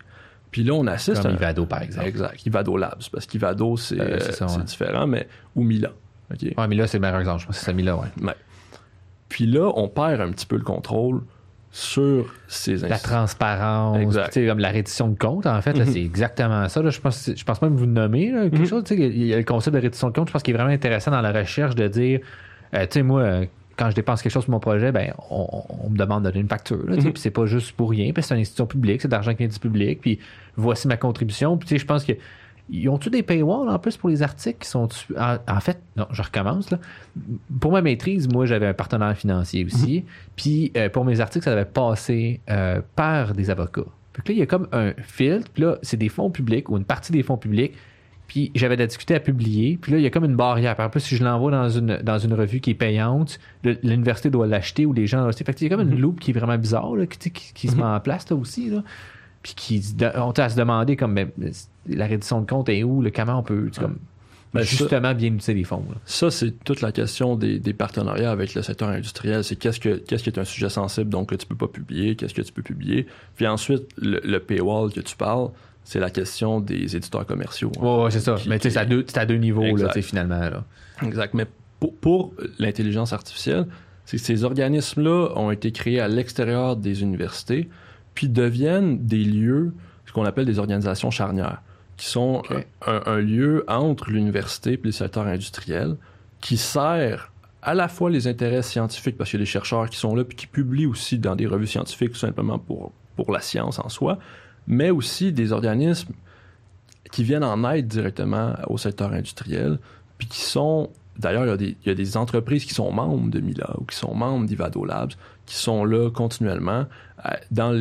Puis là, on assiste Comme à. Ivado, par exemple. Exact. Ivado Labs, parce qu'Ivado, c'est Euh, ouais. différent, mais. Ou Milan. OK? Ouais, là, c'est le meilleur exemple. Je pense que c'est celui-là, ouais. Puis là, on perd un petit peu le contrôle sur ces La transparence, comme la reddition de compte, en fait, Mhm. c'est exactement ça. Là, je, pense, je pense même vous nommer là, quelque Mhm. chose. Il y a le concept de reddition de compte, je pense qu'il est vraiment intéressant dans la recherche de dire, euh, tu sais, moi, quand je dépense quelque chose pour mon projet, ben, on, me demande de donner une facture. Mhm. Puis c'est pas juste pour rien, puis c'est une institution publique, c'est de l'argent qui vient du public, puis voici ma contribution. Puis tu sais, je pense que ils ont-tu des paywalls en plus pour les articles qui sont en, en fait non je recommence là. Pour ma maîtrise moi j'avais un partenaire financier aussi. Puis euh, pour mes articles ça devait passer euh, par des avocats. Que là il y a comme un filtre. Puis là c'est des fonds publics ou une partie des fonds publics. Puis j'avais de la difficulté à publier. Puis là il y a comme une barrière. Puis en plus si je l'envoie dans une dans une revue qui est payante l'université doit l'acheter ou les gens doivent l'acheter. fait que il y a comme une Mhm. loupe qui est vraiment bizarre là, qui, se Mhm. met en place là aussi là. Puis qui on t'a à se demander comme ben, la reddition de compte est où, le comment on peut tu sais, comme, Ben, ça- justement bien utiliser les fonds. là. Ça, c'est toute la question des, des partenariats avec le secteur industriel. C'est qu'est-ce que qu'est-ce qui est un sujet sensible, donc que tu peux pas publier, qu'est-ce que tu peux publier. Puis ensuite, le, le paywall que tu parles, c'est la question des éditeurs commerciaux. hein. Ouais, ouais, c'est ça. Qui- Mais tu sais, c'est à deux, à deux niveaux, là, finalement. Là. Exact. Mais pour, pour l'intelligence artificielle, c'est que ces organismes-là ont été créés à l'extérieur des universités, puis deviennent des lieux, ce qu'on appelle des organisations charnières, qui sont un, un lieu entre l'université et le secteur industriel, qui sert à la fois les intérêts scientifiques, parce qu'il y a des chercheurs qui sont là, puis qui publient aussi dans des revues scientifiques, tout simplement pour, pour la science en soi, mais aussi des organismes qui viennent en aide directement au secteur industriel, puis qui sont d'ailleurs, il, y a des- il y a des entreprises qui sont membres de Mila ou qui sont membres d'Ivado Labs, qui sont là continuellement. Euh, Dans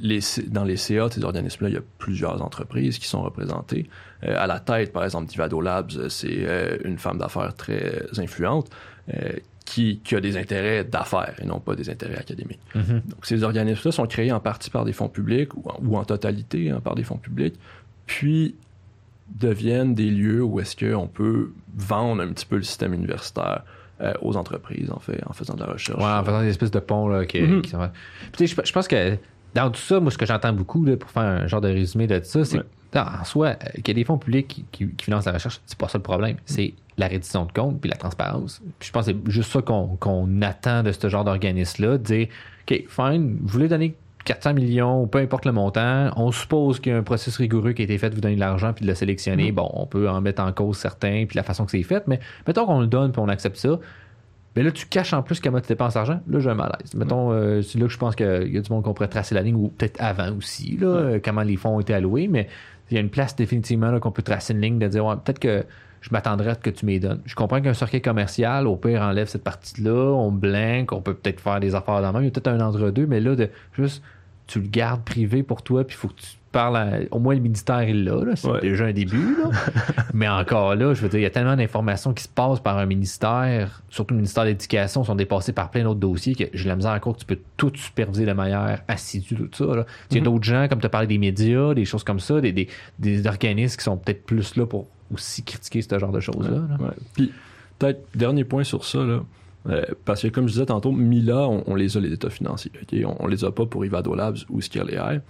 les, dans les CA de ces organismes-là, il y a plusieurs entreprises qui sont représentées. Euh, à la tête, par exemple, d'Ivado Labs, euh, c'est euh, une femme d'affaires très influente euh, qui, qui a des intérêts d'affaires et non pas des intérêts académiques. Donc, ces organismes-là sont créés en partie par des fonds publics ou en, ou en totalité hein, par des fonds publics, puis deviennent des lieux où est-ce qu'on peut vendre un petit peu le système universitaire euh, aux entreprises, en fait, en faisant de la recherche. Ouais, en faisant des espèces de ponts là, qui, Mhm. qui sont- Puis, je, je pense que dans tout ça, moi, ce que j'entends beaucoup là, pour faire un genre de résumé de ça, c'est Ouais. que, en soi, euh, qu'il y a des fonds publics qui, qui- qui financent la recherche, c'est pas ça le problème. C'est la reddition de comptes puis la transparence. Puis je pense que c'est juste ça qu'on qu'on attend de ce genre d'organisme-là, de dire OK, fine, vous voulez donner 400 millions, peu importe le montant, on suppose qu'il y a un processus rigoureux qui a été fait de vous donner de l'argent puis de le sélectionner. Bon, on peut en mettre en cause certains puis la façon que c'est fait, mais mettons qu'on le donne puis on accepte ça. Mais là, tu caches en plus comment tu dépenses l'argent. Là, j'ai un malaise. Mettons, euh, c'est là que je pense qu'il y a du monde qu'on pourrait tracer la ligne, ou peut-être avant aussi, là, euh, comment les fonds ont été alloués. Mais il y a une place définitivement là, qu'on peut tracer une ligne de dire, ouais, peut-être que je m'attendrais à ce que tu m'y donnes. Je comprends qu'un circuit commercial, au pire, enlève cette partie-là, on blank, on peut peut-être faire des affaires dans le même. Il y a peut-être un entre-deux, mais là, de juste, tu le gardes privé pour toi, puis il faut que tu parles à- Au moins, le ministère est là, là. c'est Ouais. déjà un début, là. [laughs] Mais encore là, je veux dire, il y a tellement d'informations qui se passent par un ministère, surtout le ministère de l'Éducation, sont dépassés par plein d'autres dossiers que j'ai la misère croire que tu peux tout superviser de manière assidue, tout ça. là. Il y a d'autres gens, comme tu as parlé des médias, des choses comme ça, des, des, des organismes qui sont peut-être plus là pour aussi critiquer ce genre de choses-là. là. Ouais. Puis, peut-être, dernier point sur ça, là, euh, parce que comme je disais tantôt, Mila, on, les a les états financiers. On, on les a pas pour Ivado Labs ou Skill AI.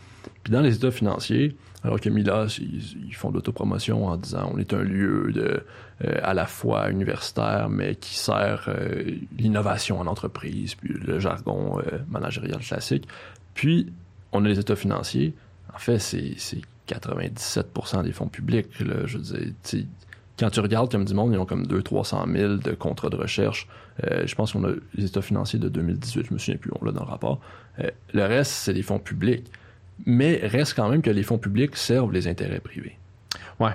Puis dans les états financiers, alors que Mila, ils, font de l'autopromotion en disant on est un lieu de, euh, à la fois universitaire, mais qui sert euh, l'innovation en entreprise, puis le jargon managérial classique. Puis, on a les états financiers. En fait, c'est c'est 97% des fonds publics. Là, je quand tu regardes comme du monde, ils ont comme 200-300 000 de contrats de recherche. Euh, je pense qu'on a les états financiers de 2018, je me souviens plus, on l'a dans le rapport. Euh, le reste, c'est des fonds publics. Mais reste quand même que les fonds publics servent les intérêts privés. Ouais.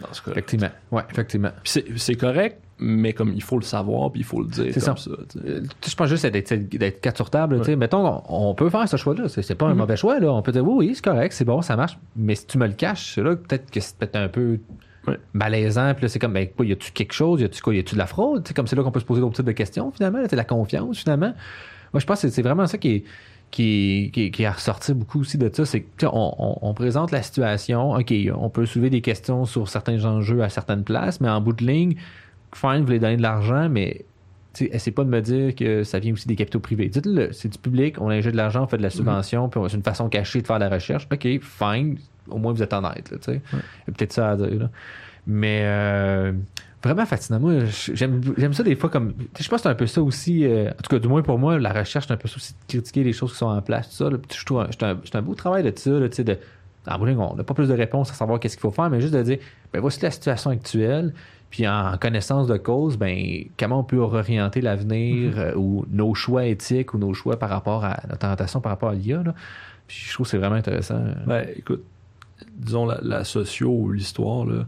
Dans ce cas Effectivement. Ouais, effectivement. c'est correct, mais comme il faut le savoir, puis il faut le dire C'est ça. ça. je pense juste d'être d'être quatre sur table. Mettons, on, on peut faire ce choix-là. C'est pas un Mhm. mauvais choix. Là. On peut dire oui, oui, c'est correct, c'est bon, ça marche. Mais si tu me le caches, là peut-être que c'est peut-être un peu Ouais. malaisant. Puis là, c'est comme, ben, quoi, y a-tu quelque chose? Y a-tu quoi? Y a-tu de la fraude? Sais, comme c'est là qu'on peut se poser d'autres types de questions, finalement. C'est la confiance, finalement. Moi, je pense que c'est- c'est vraiment ça qui est. Qui, qui, qui a ressorti beaucoup aussi de ça, c'est sais, on, présente la situation, OK, on peut soulever des questions sur certains enjeux à certaines places, mais en bout de ligne, fine, vous voulez donner de l'argent, mais essayez pas de me dire que ça vient aussi des capitaux privés. Dites-le, c'est du public, on injecte de l'argent, on fait de la subvention, puis c'est une façon cachée de faire de la recherche. OK, fine, au moins vous êtes honnête, là, tu sais. Il y a peut-être ça à dire, là. Mais euh, vraiment fascinant. Moi, j'aime ça des fois comme. Je pense que c'est un peu ça aussi. euh, en tout cas, du moins pour moi, la recherche, c'est un peu ça aussi de critiquer les choses qui sont en place, tout ça. là. Je trouve un- c'est un, un beau travail de ça, là, tu sais, de. En de ligne, on n'a pas plus de réponses à savoir qu'est-ce qu'il faut faire, mais juste de dire, ben voici la situation actuelle, puis en connaissance de cause, ben comment on peut orienter l'avenir euh, ou nos choix éthiques ou nos choix par rapport à notre orientation par rapport à l'IA. Puis je trouve que c'est vraiment intéressant. Ben, écoute, disons la, la socio ou l'histoire, là,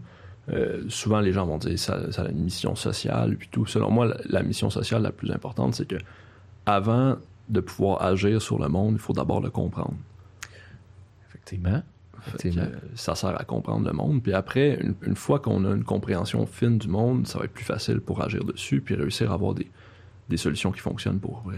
euh, souvent les gens vont dire ça, ça a une mission sociale, puis tout. Selon moi, la, la mission sociale la plus importante, c'est que avant de pouvoir agir sur le monde, il faut d'abord le comprendre. Effectivement. Ça sert à comprendre le monde. Puis après, une, une fois qu'on a une compréhension fine du monde, ça va être plus facile pour agir dessus, puis réussir à avoir des, des solutions qui fonctionnent pour vrai.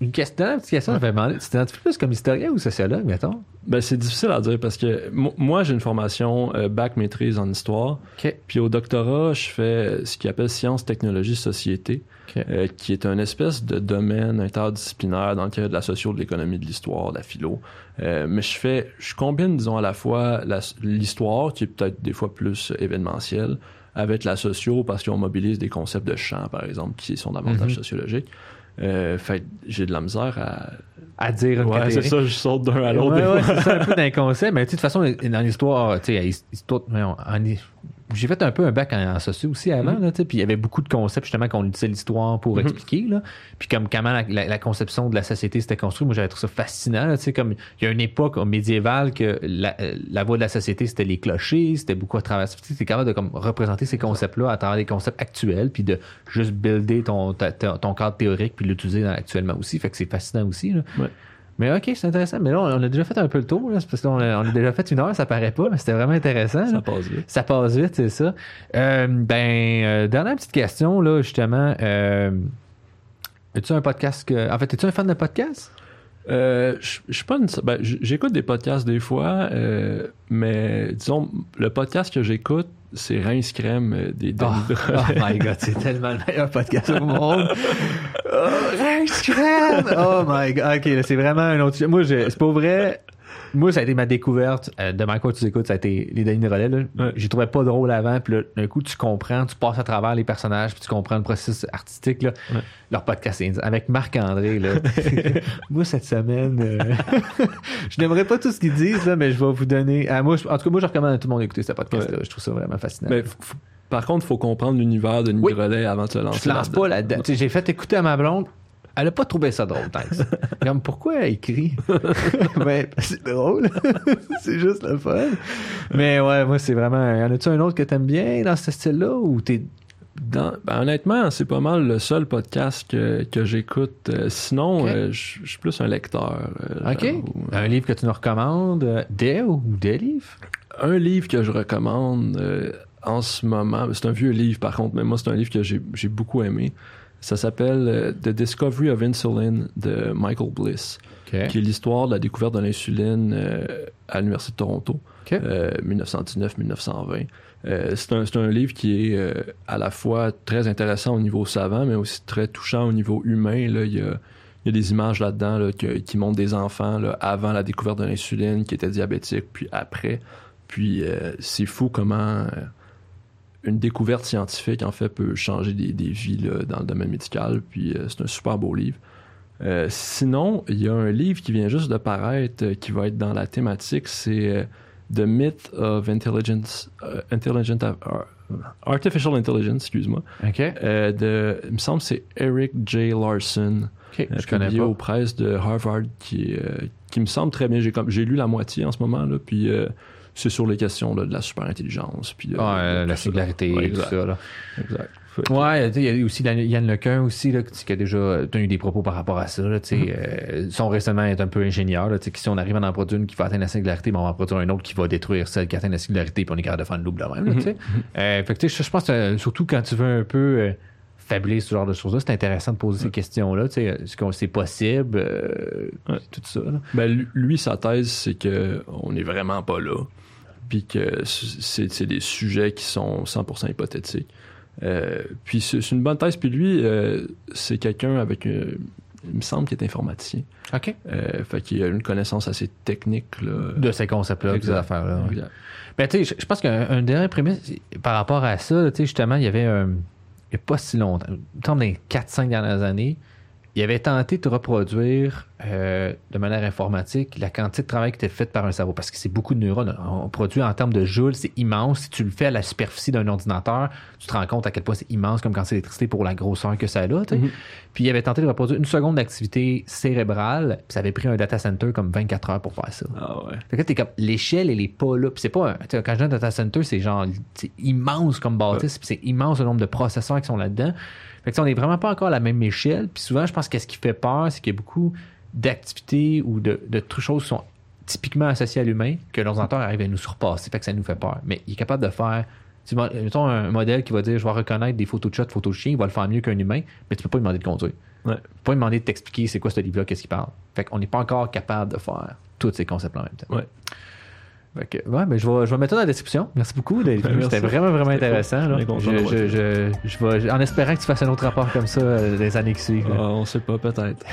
Une question, une petite question, je vais demander, tu t'identifies plus comme historien ou sociologue, mettons? Ben, c'est difficile à dire parce que mo- moi, j'ai une formation euh, bac maîtrise en histoire. Puis au doctorat, je fais ce qu'ils appelle sciences, technologie, société, euh, qui est un espèce de domaine interdisciplinaire dans lequel il y a de la socio, de l'économie, de l'histoire, de la philo. Euh, mais je fais, je combine, disons, à la fois l'histoire, qui est peut-être des fois plus événementielle, avec la socio, parce qu'on mobilise des concepts de champ, par exemple, qui sont davantage Mhm. sociologiques. Euh, fait j'ai de la misère à... À dire une Ouais, c'est ça, je saute d'un à l'autre. Ouais, ouais, c'est ça un peu d'inconscient, mais de toute façon, dans l'histoire, tu sais, en j'ai fait un peu un bac en, en socio aussi avant, sais, puis il y avait beaucoup de concepts justement qu'on utilisait l'histoire pour Mhm. expliquer, là. Puis comme comment la, la- la conception de la société s'était construite, moi j'avais trouvé ça fascinant, là, tu sais, comme il y a une époque médiévale que la, euh, la voie de la société c'était les clochers, c'était beaucoup à travers, tu es capable de comme représenter ces concepts-là à travers des concepts actuels, puis de juste builder ton, ta- ta- ton cadre théorique puis l'utiliser actuellement aussi, fait que c'est fascinant aussi, là. Ouais. Mais ok, c'est intéressant. Mais là, on a déjà fait un peu le tour, là, c'est parce qu'on a, on a déjà fait une heure, ça paraît pas, mais c'était vraiment intéressant. là. Ça passe vite. Ça passe vite, c'est ça. Euh, ben, euh, dernière petite question, là, justement. Euh, es-tu un podcast que. En fait, es-tu un fan de podcast? Euh, je je suis pas une- ben, j'écoute des podcasts des fois, euh, mais disons, le podcast que j'écoute, c'est Rince Crème euh, des Oh, Denis oh my god, c'est tellement le meilleur podcast au monde. [laughs] Oh, Rince Crème! Oh my god, ok, c'est vraiment un autre. Moi, c'est pas vrai. Moi, ça a été ma découverte euh, de Michael, tu écoutes, ça a été les Denis Relais. Là. Ouais. J'ai trouvé pas drôle avant, puis là, d'un coup, tu comprends, tu passes à travers les personnages, puis tu comprends le processus artistique. Là. Ouais. Leur podcast, avec Marc-André. [laughs] Moi, cette semaine, euh, [laughs] je n'aimerais pas tout ce qu'ils disent, là, mais je vais vous donner. ah, moi, je- en tout cas, moi, je recommande à tout le monde d'écouter ce podcast-là. Je trouve ça vraiment fascinant. Mais par contre, il faut comprendre l'univers de Denis Oui. Avant de se lancer. Je te lance pas là-dedans. J'ai fait écouter à ma blonde. Elle a pas trouvé ça drôle. [laughs] Comme, pourquoi elle écrit? [laughs] ben, c'est drôle. [laughs] c'est juste le fun. Mais ouais, moi, c'est vraiment. Y en a-tu un autre que t'aimes bien dans ce style-là ou t'es. Dans- ben, honnêtement, c'est pas mal le seul podcast que, que j'écoute. Euh, sinon, euh, je suis plus un lecteur. euh, OK? Un livre que tu nous recommandes? euh, Des ou des livres? Un livre que je recommande euh, en ce moment, c'est un vieux livre par contre, mais moi c'est un livre que j'ai j'ai beaucoup aimé. Ça s'appelle euh, The Discovery of Insulin de Michael Bliss, qui est l'histoire de la découverte de l'insuline euh, à l'Université de Toronto, OK. euh, 1919-1920. Euh, c'est un, un livre qui est à la fois très intéressant au niveau savant, mais aussi très touchant au niveau humain. Là. Il, y a, il y a des images là-dedans là, qui montrent des enfants là, avant la découverte de l'insuline qui étaient diabétiques, puis après. Puis euh, c'est fou comment une découverte scientifique en fait peut changer des, des vies là, dans le domaine médical. Puis euh, c'est un super beau livre. Euh, sinon, il y a un livre qui vient juste de paraître euh, qui va être dans la thématique, c'est The Myth of Intelligence, Intelligent Ar- Artificial Intelligence, excuse-moi. OK. De, il me semble que c'est Eric J. Larson, OK. euh, Je connais pas. aux presses de Harvard, qui, qui me semble très bien. J'ai comme j'ai lu la moitié en ce moment là, puis euh, c'est sur les questions là, de la superintelligence, puis de- Ah, euh, de la singularité Ouais, et tout ça. Là. exact. Ouais, il y a aussi Yann Lequin aussi, là, qui a déjà tenu des propos par rapport à ça. Là, sais, euh, son raisonnement est un peu ingénieur. Là, que si on arrive à en produire une qui va atteindre la singularité, ben, on va en produire un autre qui va détruire celle qui atteint la singularité, puis on est capable de faire une loupe de même. Euh, fait que, je pense que euh, surtout quand tu veux un peu euh, faiblir ce genre de choses-là, c'est intéressant de poser ces questions-là. Tu sais, est-ce que c'est possible? euh, Ouais. Tout ça. Ben, lui- sa thèse, c'est que on n'est vraiment pas là. Puis que c'est des sujets qui sont 100% hypothétiques. Euh, puis c'est une bonne thèse. Puis lui, euh, c'est quelqu'un avec. euh, il me semble qu'il est informaticien. OK. Euh, fait qu'il a une connaissance assez technique. Là. De ces concepts-là, de ces affaires-là. ouais. Ben, tu sais, je, pense qu'un un dernier prémisse par rapport à ça, tu sais, justement, il y avait un. Il n'y a pas si longtemps, dans les 4-5 dernières années, il avait tenté de reproduire euh, de manière informatique la quantité de travail qui était faite par un cerveau. Parce que c'est beaucoup de neurones. On produit en termes de joules, c'est immense. Si tu le fais à la superficie d'un ordinateur, tu te rends compte à quel point c'est immense comme quantité d'électricité pour la grosseur que ça a. sais. Mhm. Puis il avait tenté de reproduire une seconde d'activité cérébrale, puis ça avait pris un data center comme 24 heures pour faire ça. Ah ouais. Fait que là, t'es comme, l'échelle, elle est pas là. Puis c'est pas, un- quand je dis un data center, c'est genre, c'est immense comme bâtisse, puis c'est immense le nombre de processeurs qui sont là-dedans. Fait que on est vraiment pas encore à la même échelle. Puis souvent, je pense que ce qui fait peur, c'est qu'il y a beaucoup d'activités ou de, de choses qui sont typiquement associées à l'humain que l'ordinateur arrive à nous surpasser. Fait que ça nous fait peur. Mais il est capable de faire, mettons un modèle qui va dire, je vais reconnaître des photos de chat, photos de chien, il va le faire mieux qu'un humain, mais tu peux pas lui demander de conduire. Ouais. Tu peux pas lui demander de t'expliquer c'est quoi ce livre-là, qu'est-ce qu'il parle. Fait qu'on n'est pas encore capable de faire tous ces concepts-là en même temps. Ouais. Que, ouais, mais je vais, je vais mettre ça dans la description. Merci beaucoup, Dave. Merci. C'était vraiment, vraiment intéressant. là. Je Je, je, été je, je vais, en espérant que tu fasses un autre rapport comme ça euh, les années qui suivent. Ah, on sait pas, peut-être.